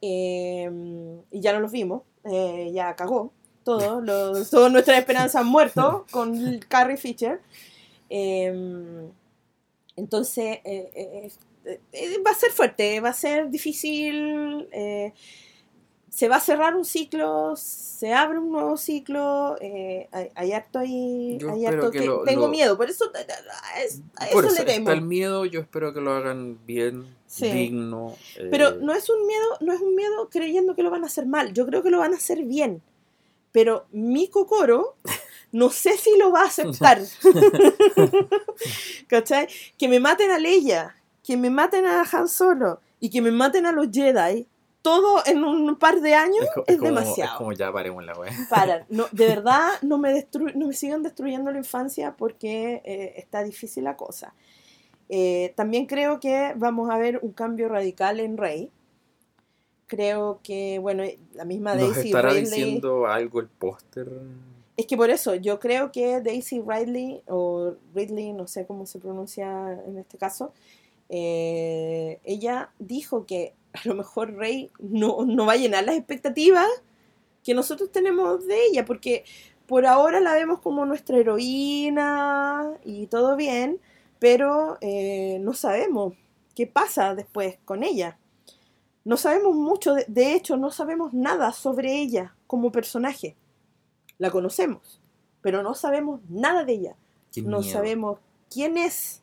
eh, y ya no los vimos eh, ya cagó todo los, todas nuestras esperanzas han muerto con Carrie Fisher eh, entonces, eh, eh, eh, va a ser fuerte, va a ser difícil, se va a cerrar un ciclo, se abre un nuevo ciclo, hay, harto ahí, hay harto que, tengo miedo, por eso, a eso, le temo. el miedo, yo espero que lo hagan bien, digno. Pero no es un miedo, no es un miedo creyendo que lo van a hacer mal, yo creo que lo van a hacer bien. Pero mi cocoro no sé si lo va a aceptar. ¿Cachai? Que me maten a Leia, que me maten a Han Solo y que me maten a los Jedi, todo en un par de años es, demasiado. Es como ya paremos la. Para, no, de verdad no me, no me sigan destruyendo la infancia porque eh, está difícil la cosa. Eh, también creo que vamos a ver un cambio radical en Rey. Creo que, bueno, la misma ¿Nos Daisy estará diciendo algo el póster? Es que por eso, yo creo que Daisy Ridley, o Ridley, no sé cómo se pronuncia en este caso, eh, ella dijo que a lo mejor Rey no, no va a llenar las expectativas que nosotros tenemos de ella, porque por ahora la vemos como nuestra heroína y todo bien, pero eh, no sabemos qué pasa después con ella. No sabemos mucho, de hecho, no sabemos nada sobre ella como personaje la conocemos, pero no sabemos nada de ella. no sabemos quién es,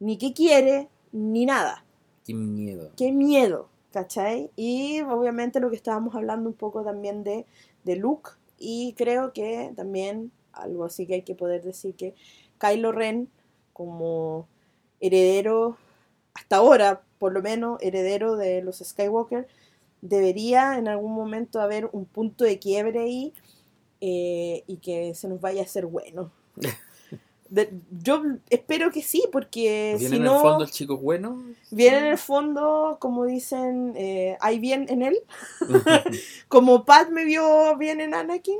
ni qué quiere, ni nada. Qué miedo. Qué miedo, ¿cachai? Y obviamente lo que estábamos hablando un poco también de, de Luke, y creo que también algo así que hay que poder decir que Kylo Ren, como heredero, hasta ahora por lo menos heredero de los Skywalker, debería en algún momento haber un punto de quiebre ahí eh, y que se nos vaya a hacer bueno. yo espero que sí, porque ¿Viene si en no... el fondo el chico bueno? Viene en el fondo, como dicen, eh, hay bien en él. como Pat me vio bien en Anakin.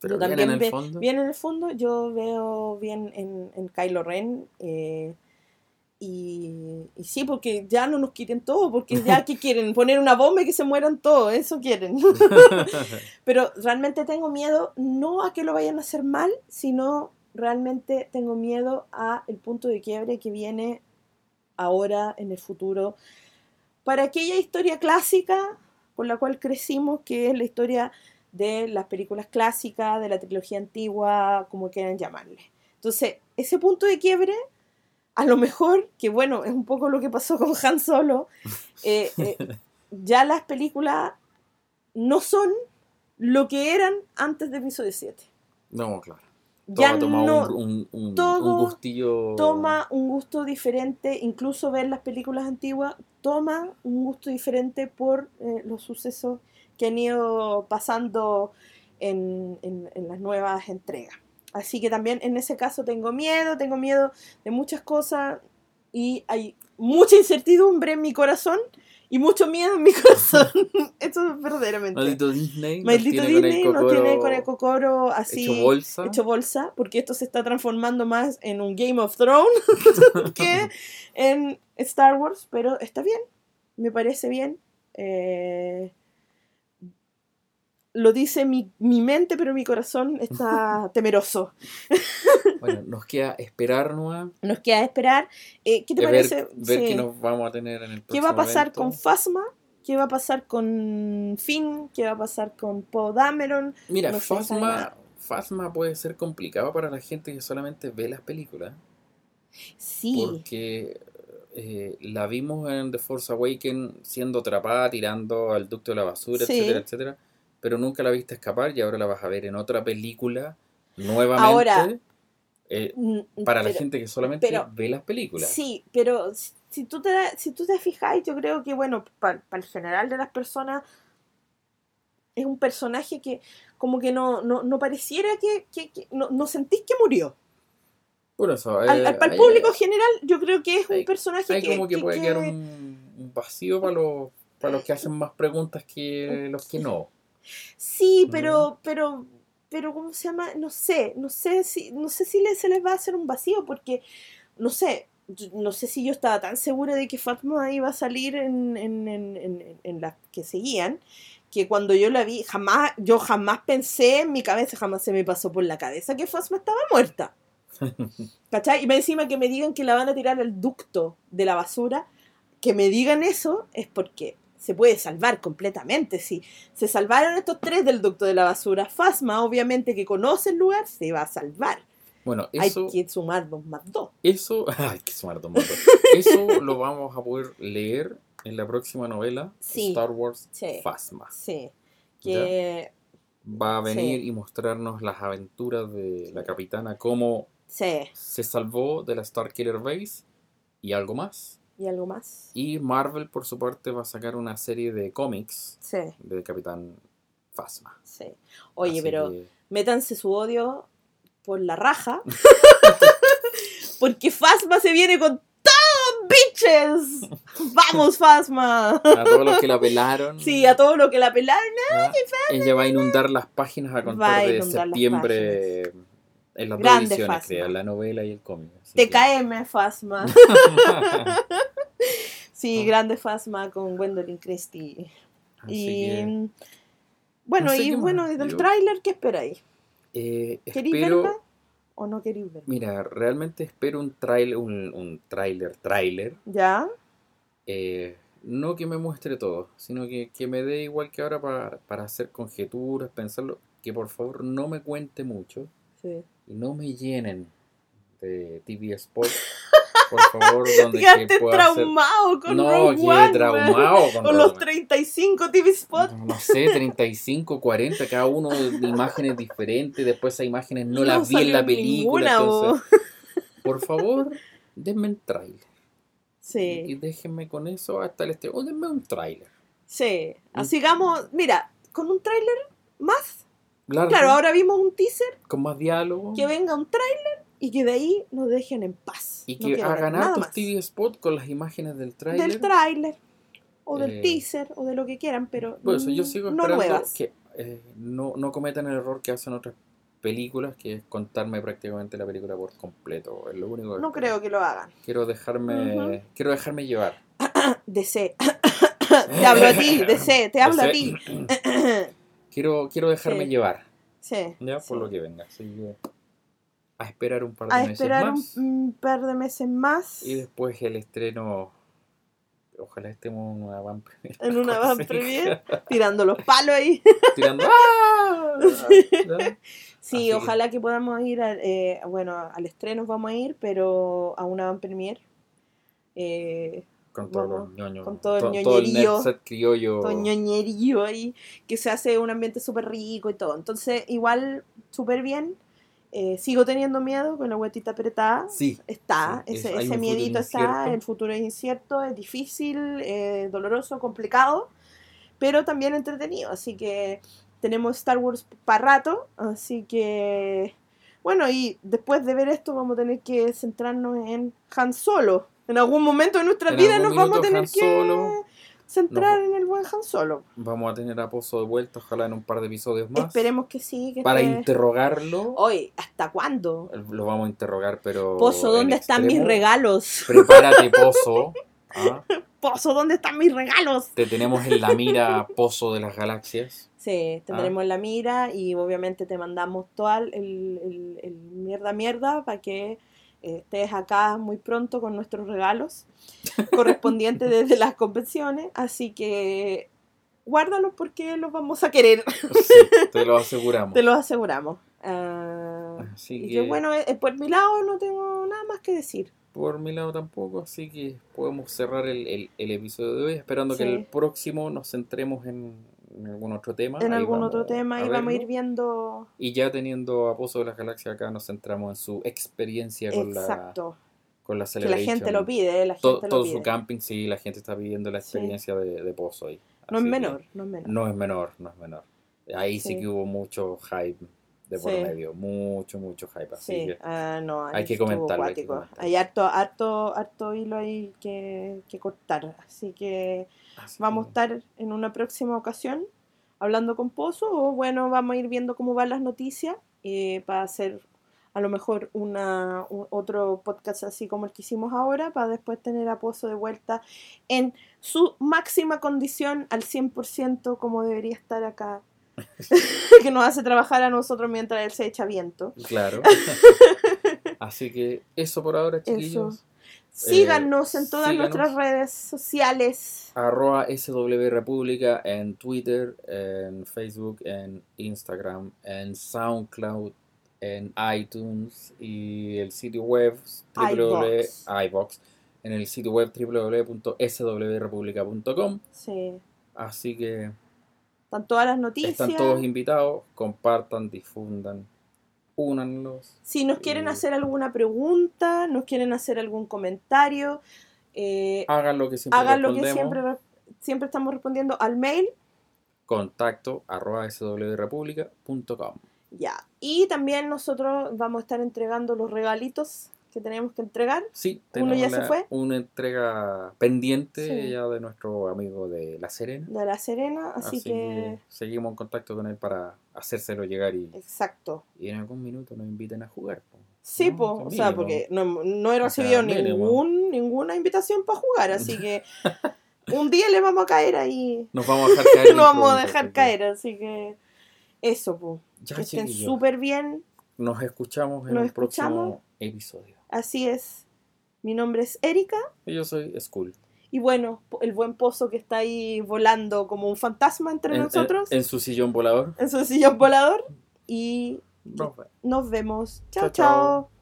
Pero también viene en el fondo. Viene en el fondo, yo veo bien en, en Kylo Ren. Eh, y, sí, porque ya no nos quieren todo, porque ya que quieren poner una bomba y que se mueran todos, eso quieren. Pero realmente tengo miedo no a que lo vayan a hacer mal, sino realmente tengo miedo a el punto de quiebre que viene ahora en el futuro para aquella historia clásica con la cual crecimos, que es la historia de las películas clásicas, de la trilogía antigua, como quieran llamarle. Entonces, ese punto de quiebre a lo mejor, que bueno, es un poco lo que pasó con Han Solo, eh, eh, ya las películas no son lo que eran antes de episodio 7. No, claro. Ya Todo toma no, un, un, un- todo un gustillo. toma un gusto diferente, incluso ver las películas antiguas, toma un gusto diferente por eh, los sucesos que han ido pasando en, en- en las nuevas entregas. Así que también en ese caso tengo miedo, tengo miedo de muchas cosas y hay mucha incertidumbre en mi corazón y mucho miedo en mi corazón. Esto es verdaderamente. Maldito Disney. Maldito Disney nos tiene con el cocoro así Hecho bolsa. hecho bolsa, porque esto se está transformando más en un Game of Thrones que en Star Wars, pero está bien, me parece bien. Eh, lo dice mi, mi mente, pero mi corazón está temeroso. Bueno, nos queda esperar nomás, Nos queda esperar. Eh, ¿Qué te de parece? ver, ver Sí. qué nos vamos a tener en el próximo ¿Qué va a pasar evento. con Phasma? ¿Qué va a pasar con Finn? ¿Qué va a pasar con Poe Dameron? Mira, No nada. Phasma puede ser complicado para la gente que solamente ve las películas. Sí, Porque eh, la vimos en The Force Awakens siendo atrapada, tirando al ducto de la basura, Sí. etcétera, etcétera. Pero nunca la viste escapar y ahora la vas a ver en otra película nuevamente. Ahora, eh, Mm, para la gente que solamente pero- ve las películas. Sí, pero si- tú te, si tú te fijas, yo creo que, bueno, para el general de las personas, es un personaje que como que no, no, no pareciera que, que- que- no, no sentís que murió. Por eso, Al, eh, al- hay- público general, yo creo que es un hay- personaje hay que, como que, puede que- quedar un, un vacío para los, para los que hacen más preguntas que los que no. Sí, pero, pero, pero, ¿cómo se llama? No sé, no sé si, no sé si se les va a hacer un vacío, porque, no sé, no sé si yo estaba tan segura de que Fatma iba a salir en, en, en, en, en las que seguían, que cuando yo la vi, jamás, yo jamás pensé en mi cabeza, jamás se me pasó por la cabeza que Fatma estaba muerta. ¿Cachai? Y me encima que me digan que la van a tirar al ducto de la basura, que me digan eso es porque se puede salvar completamente. Si se salvaron estos tres del ducto de la basura, Fasma, obviamente que conoce el lugar, se va a salvar. Bueno, eso, Hay que sumar dos más dos. eso, ay, qué sumar dos motos. Eso lo vamos a poder leer en la próxima novela, Sí. Star Wars Sí. Phasma. Sí. Que. Va a venir y mostrarnos las aventuras de la capitana, cómo se salvó de la Starkiller Base y algo más. ¿Y algo más? Y Marvel, por su parte, va a sacar una serie de cómics Sí, de Capitán Phasma. sí. Oye, Así pero que- métanse su odio por la raja. Porque Fasma se viene con todo, bitches. Vamos, Fasma. a todos los que la pelaron. Sí, a todo lo que la pelaron. ¿ya? Ella va a inundar las páginas a contar a de septiembre en las dos ediciones, Phasma. crea, la novela y el cómic. así que- TKM Fasma. Sí, grande Fasma con Gwendolyn Christie. Así Y que, bueno, no sé y más. bueno, del Yo- tráiler, ¿qué esperáis? eh, ¿Queréis espero, verla o no queréis verla? mira, realmente espero un trailer, un, un tráiler, tráiler, ¿Ya? eh, no que me muestre todo, sino que, que me dé igual que ahora para, para hacer conjeturas, pensarlo, que por favor no me cuente mucho Sí. y no me llenen de TV Spot, por favor, donde que Quedaste pueda hacer... traumado con No, Rogue One, traumado con los One. 35 TV spots. No, no sé, 35, 40, cada uno de imágenes diferentes, después esas imágenes no, las vi en la película, ninguna, bo. entonces, por favor, denme un trailer. Y Sí, déjenme con eso hasta el estreno. O denme un tráiler. sí. Mm. Así Sigamos, mira, con un tráiler más. Claro, ahora vimos un teaser, con más diálogo. que venga un tráiler y que de ahí nos dejen en paz. y No que ver hagan hartos. TV spot con las imágenes del tráiler. Del tráiler. O del Eh, teaser, o de lo que quieran, pero Por eso yo sigo no nuevas. que eh, no, no cometan el error que hacen otras películas, que es contarme prácticamente la película por completo. Es lo único que No creo que lo hagan. Quiero dejarme, quiero dejarme llevar. DC. te hablo a ti, DC, te hablo a ti. Quiero, quiero dejarme Sí. llevar, sí. ya por lo que venga. Así que a esperar un par de A meses esperar más un par de meses más. y después el estreno Ojalá estemos en una van premier. En una van premier, tirando los palos ahí. Tirando. ¡Ah! Sí, Así ojalá que podamos ir, al, eh, bueno, al estreno vamos a ir, pero a una van premier. Eh, Con todos los ñoños. con todo el todo el ñoñerío. nerd set criollo. todo ñoñerío ahí, que se hace un ambiente súper rico y todo. Entonces, igual, súper bien. Eh, sigo teniendo miedo con la huetita apretada. Sí. Está, Sí, ese, ese miedito está, el futuro es incierto, es difícil, eh, doloroso, complicado, pero también entretenido. Así que tenemos Star Wars para rato, así que bueno, y después de ver esto vamos a tener que centrarnos en Han Solo. En algún momento de nuestra En vida nos vamos a tener Han que Solo. Centrar Nos- en el buen Han Solo. Vamos a tener a Pozo de vuelta, ojalá en un par de episodios más. Esperemos que sí. Que Para esté- interrogarlo. Hoy, ¿hasta cuándo? Lo vamos a interrogar, pero. Pozo, ¿dónde están mis regalos? Prepárate, Pozo. ¿ah? Pozo, ¿dónde están mis regalos? Te tenemos en la mira, Pozo de las Galaxias. Sí, Ah. tendremos la mira y obviamente te mandamos todo el, el- el mierda mierda para que estés acá muy pronto con nuestros regalos correspondientes desde las convenciones. Así que guárdalos porque los vamos a querer, Sí, te lo aseguramos. te los aseguramos. Ah, Así y que, que bueno, eh, por mi lado no tengo nada más que decir. por mi lado tampoco, así que podemos cerrar el, el- el episodio de hoy, esperando que el próximo nos centremos en, en algún otro tema. En algún vamos otro tema y vamos a ir viendo Y ya teniendo a Pozo de las Galaxias acá, nos centramos en su experiencia con la, exacto. con la Que la gente Celebration. lo pide, la gente todo lo su pide. camping, sí, la gente está pidiendo la Sí. experiencia de, de Pozo ahí. No es menor, no es menor. No es menor, no es menor. Ahí sí, Sí. que hubo mucho hype de por Sí. medio, mucho, mucho hype. Así Sí, que ah, no, hay que comentarlo, hay que cuático. comentarlo. Hay harto, harto, harto hilo ahí que, que cortar. Así que así vamos a estar en una próxima ocasión hablando con Pozo o bueno, vamos a ir viendo cómo van las noticias eh, para hacer a lo mejor una, un- otro podcast así como el que hicimos ahora para después tener a Pozo de vuelta en su máxima condición al 100% como debería estar acá. que nos hace trabajar a nosotros mientras él se echa viento. Claro. Así que eso por ahora, chiquillos. Síganos en todas síganos. nuestras redes sociales. Arroba SW República en Twitter, en Facebook, en Instagram, en SoundCloud, en iTunes y el sitio web www, iVox. iVox, en el sitio web www.swrepublica.com. Sí. Así que Están todas las noticias. están todos invitados, compartan, difundan, únanlos. Si nos quieren Y- hacer alguna pregunta, nos quieren hacer algún comentario, eh, Hagan lo que siempre hagan lo que respondemos. siempre, re- siempre estamos respondiendo al mail. Contacto arroba swrepublica.com. Ya. Y también nosotros vamos a estar entregando los regalitos que tenemos que entregar. Sí, ¿Uno tenemos ya se la- fue? una entrega pendiente Sí. ya de nuestro amigo de La Serena. De La Serena, así, Así, que... que seguimos en contacto con él para hacérselo llegar y, Exacto. y en algún minuto nos inviten a jugar. po. Sí, No, po, o sea, porque no, no he recibido ningún, ninguna invitación para jugar, así que un día le vamos a caer ahí. Nos vamos a dejar caer. Lo vamos a dejar caer, así que eso. Ya, que estén súper bien, Nos escuchamos en Nos el escuchamos. próximo episodio. Así es. Mi nombre es Erika Y yo soy Skull. y bueno, el buen pozo que está ahí volando como un fantasma entre En, nosotros en- en su sillón volador. en su sillón volador y Nos vemos. nos vemos. Chao, chao. chao. chao.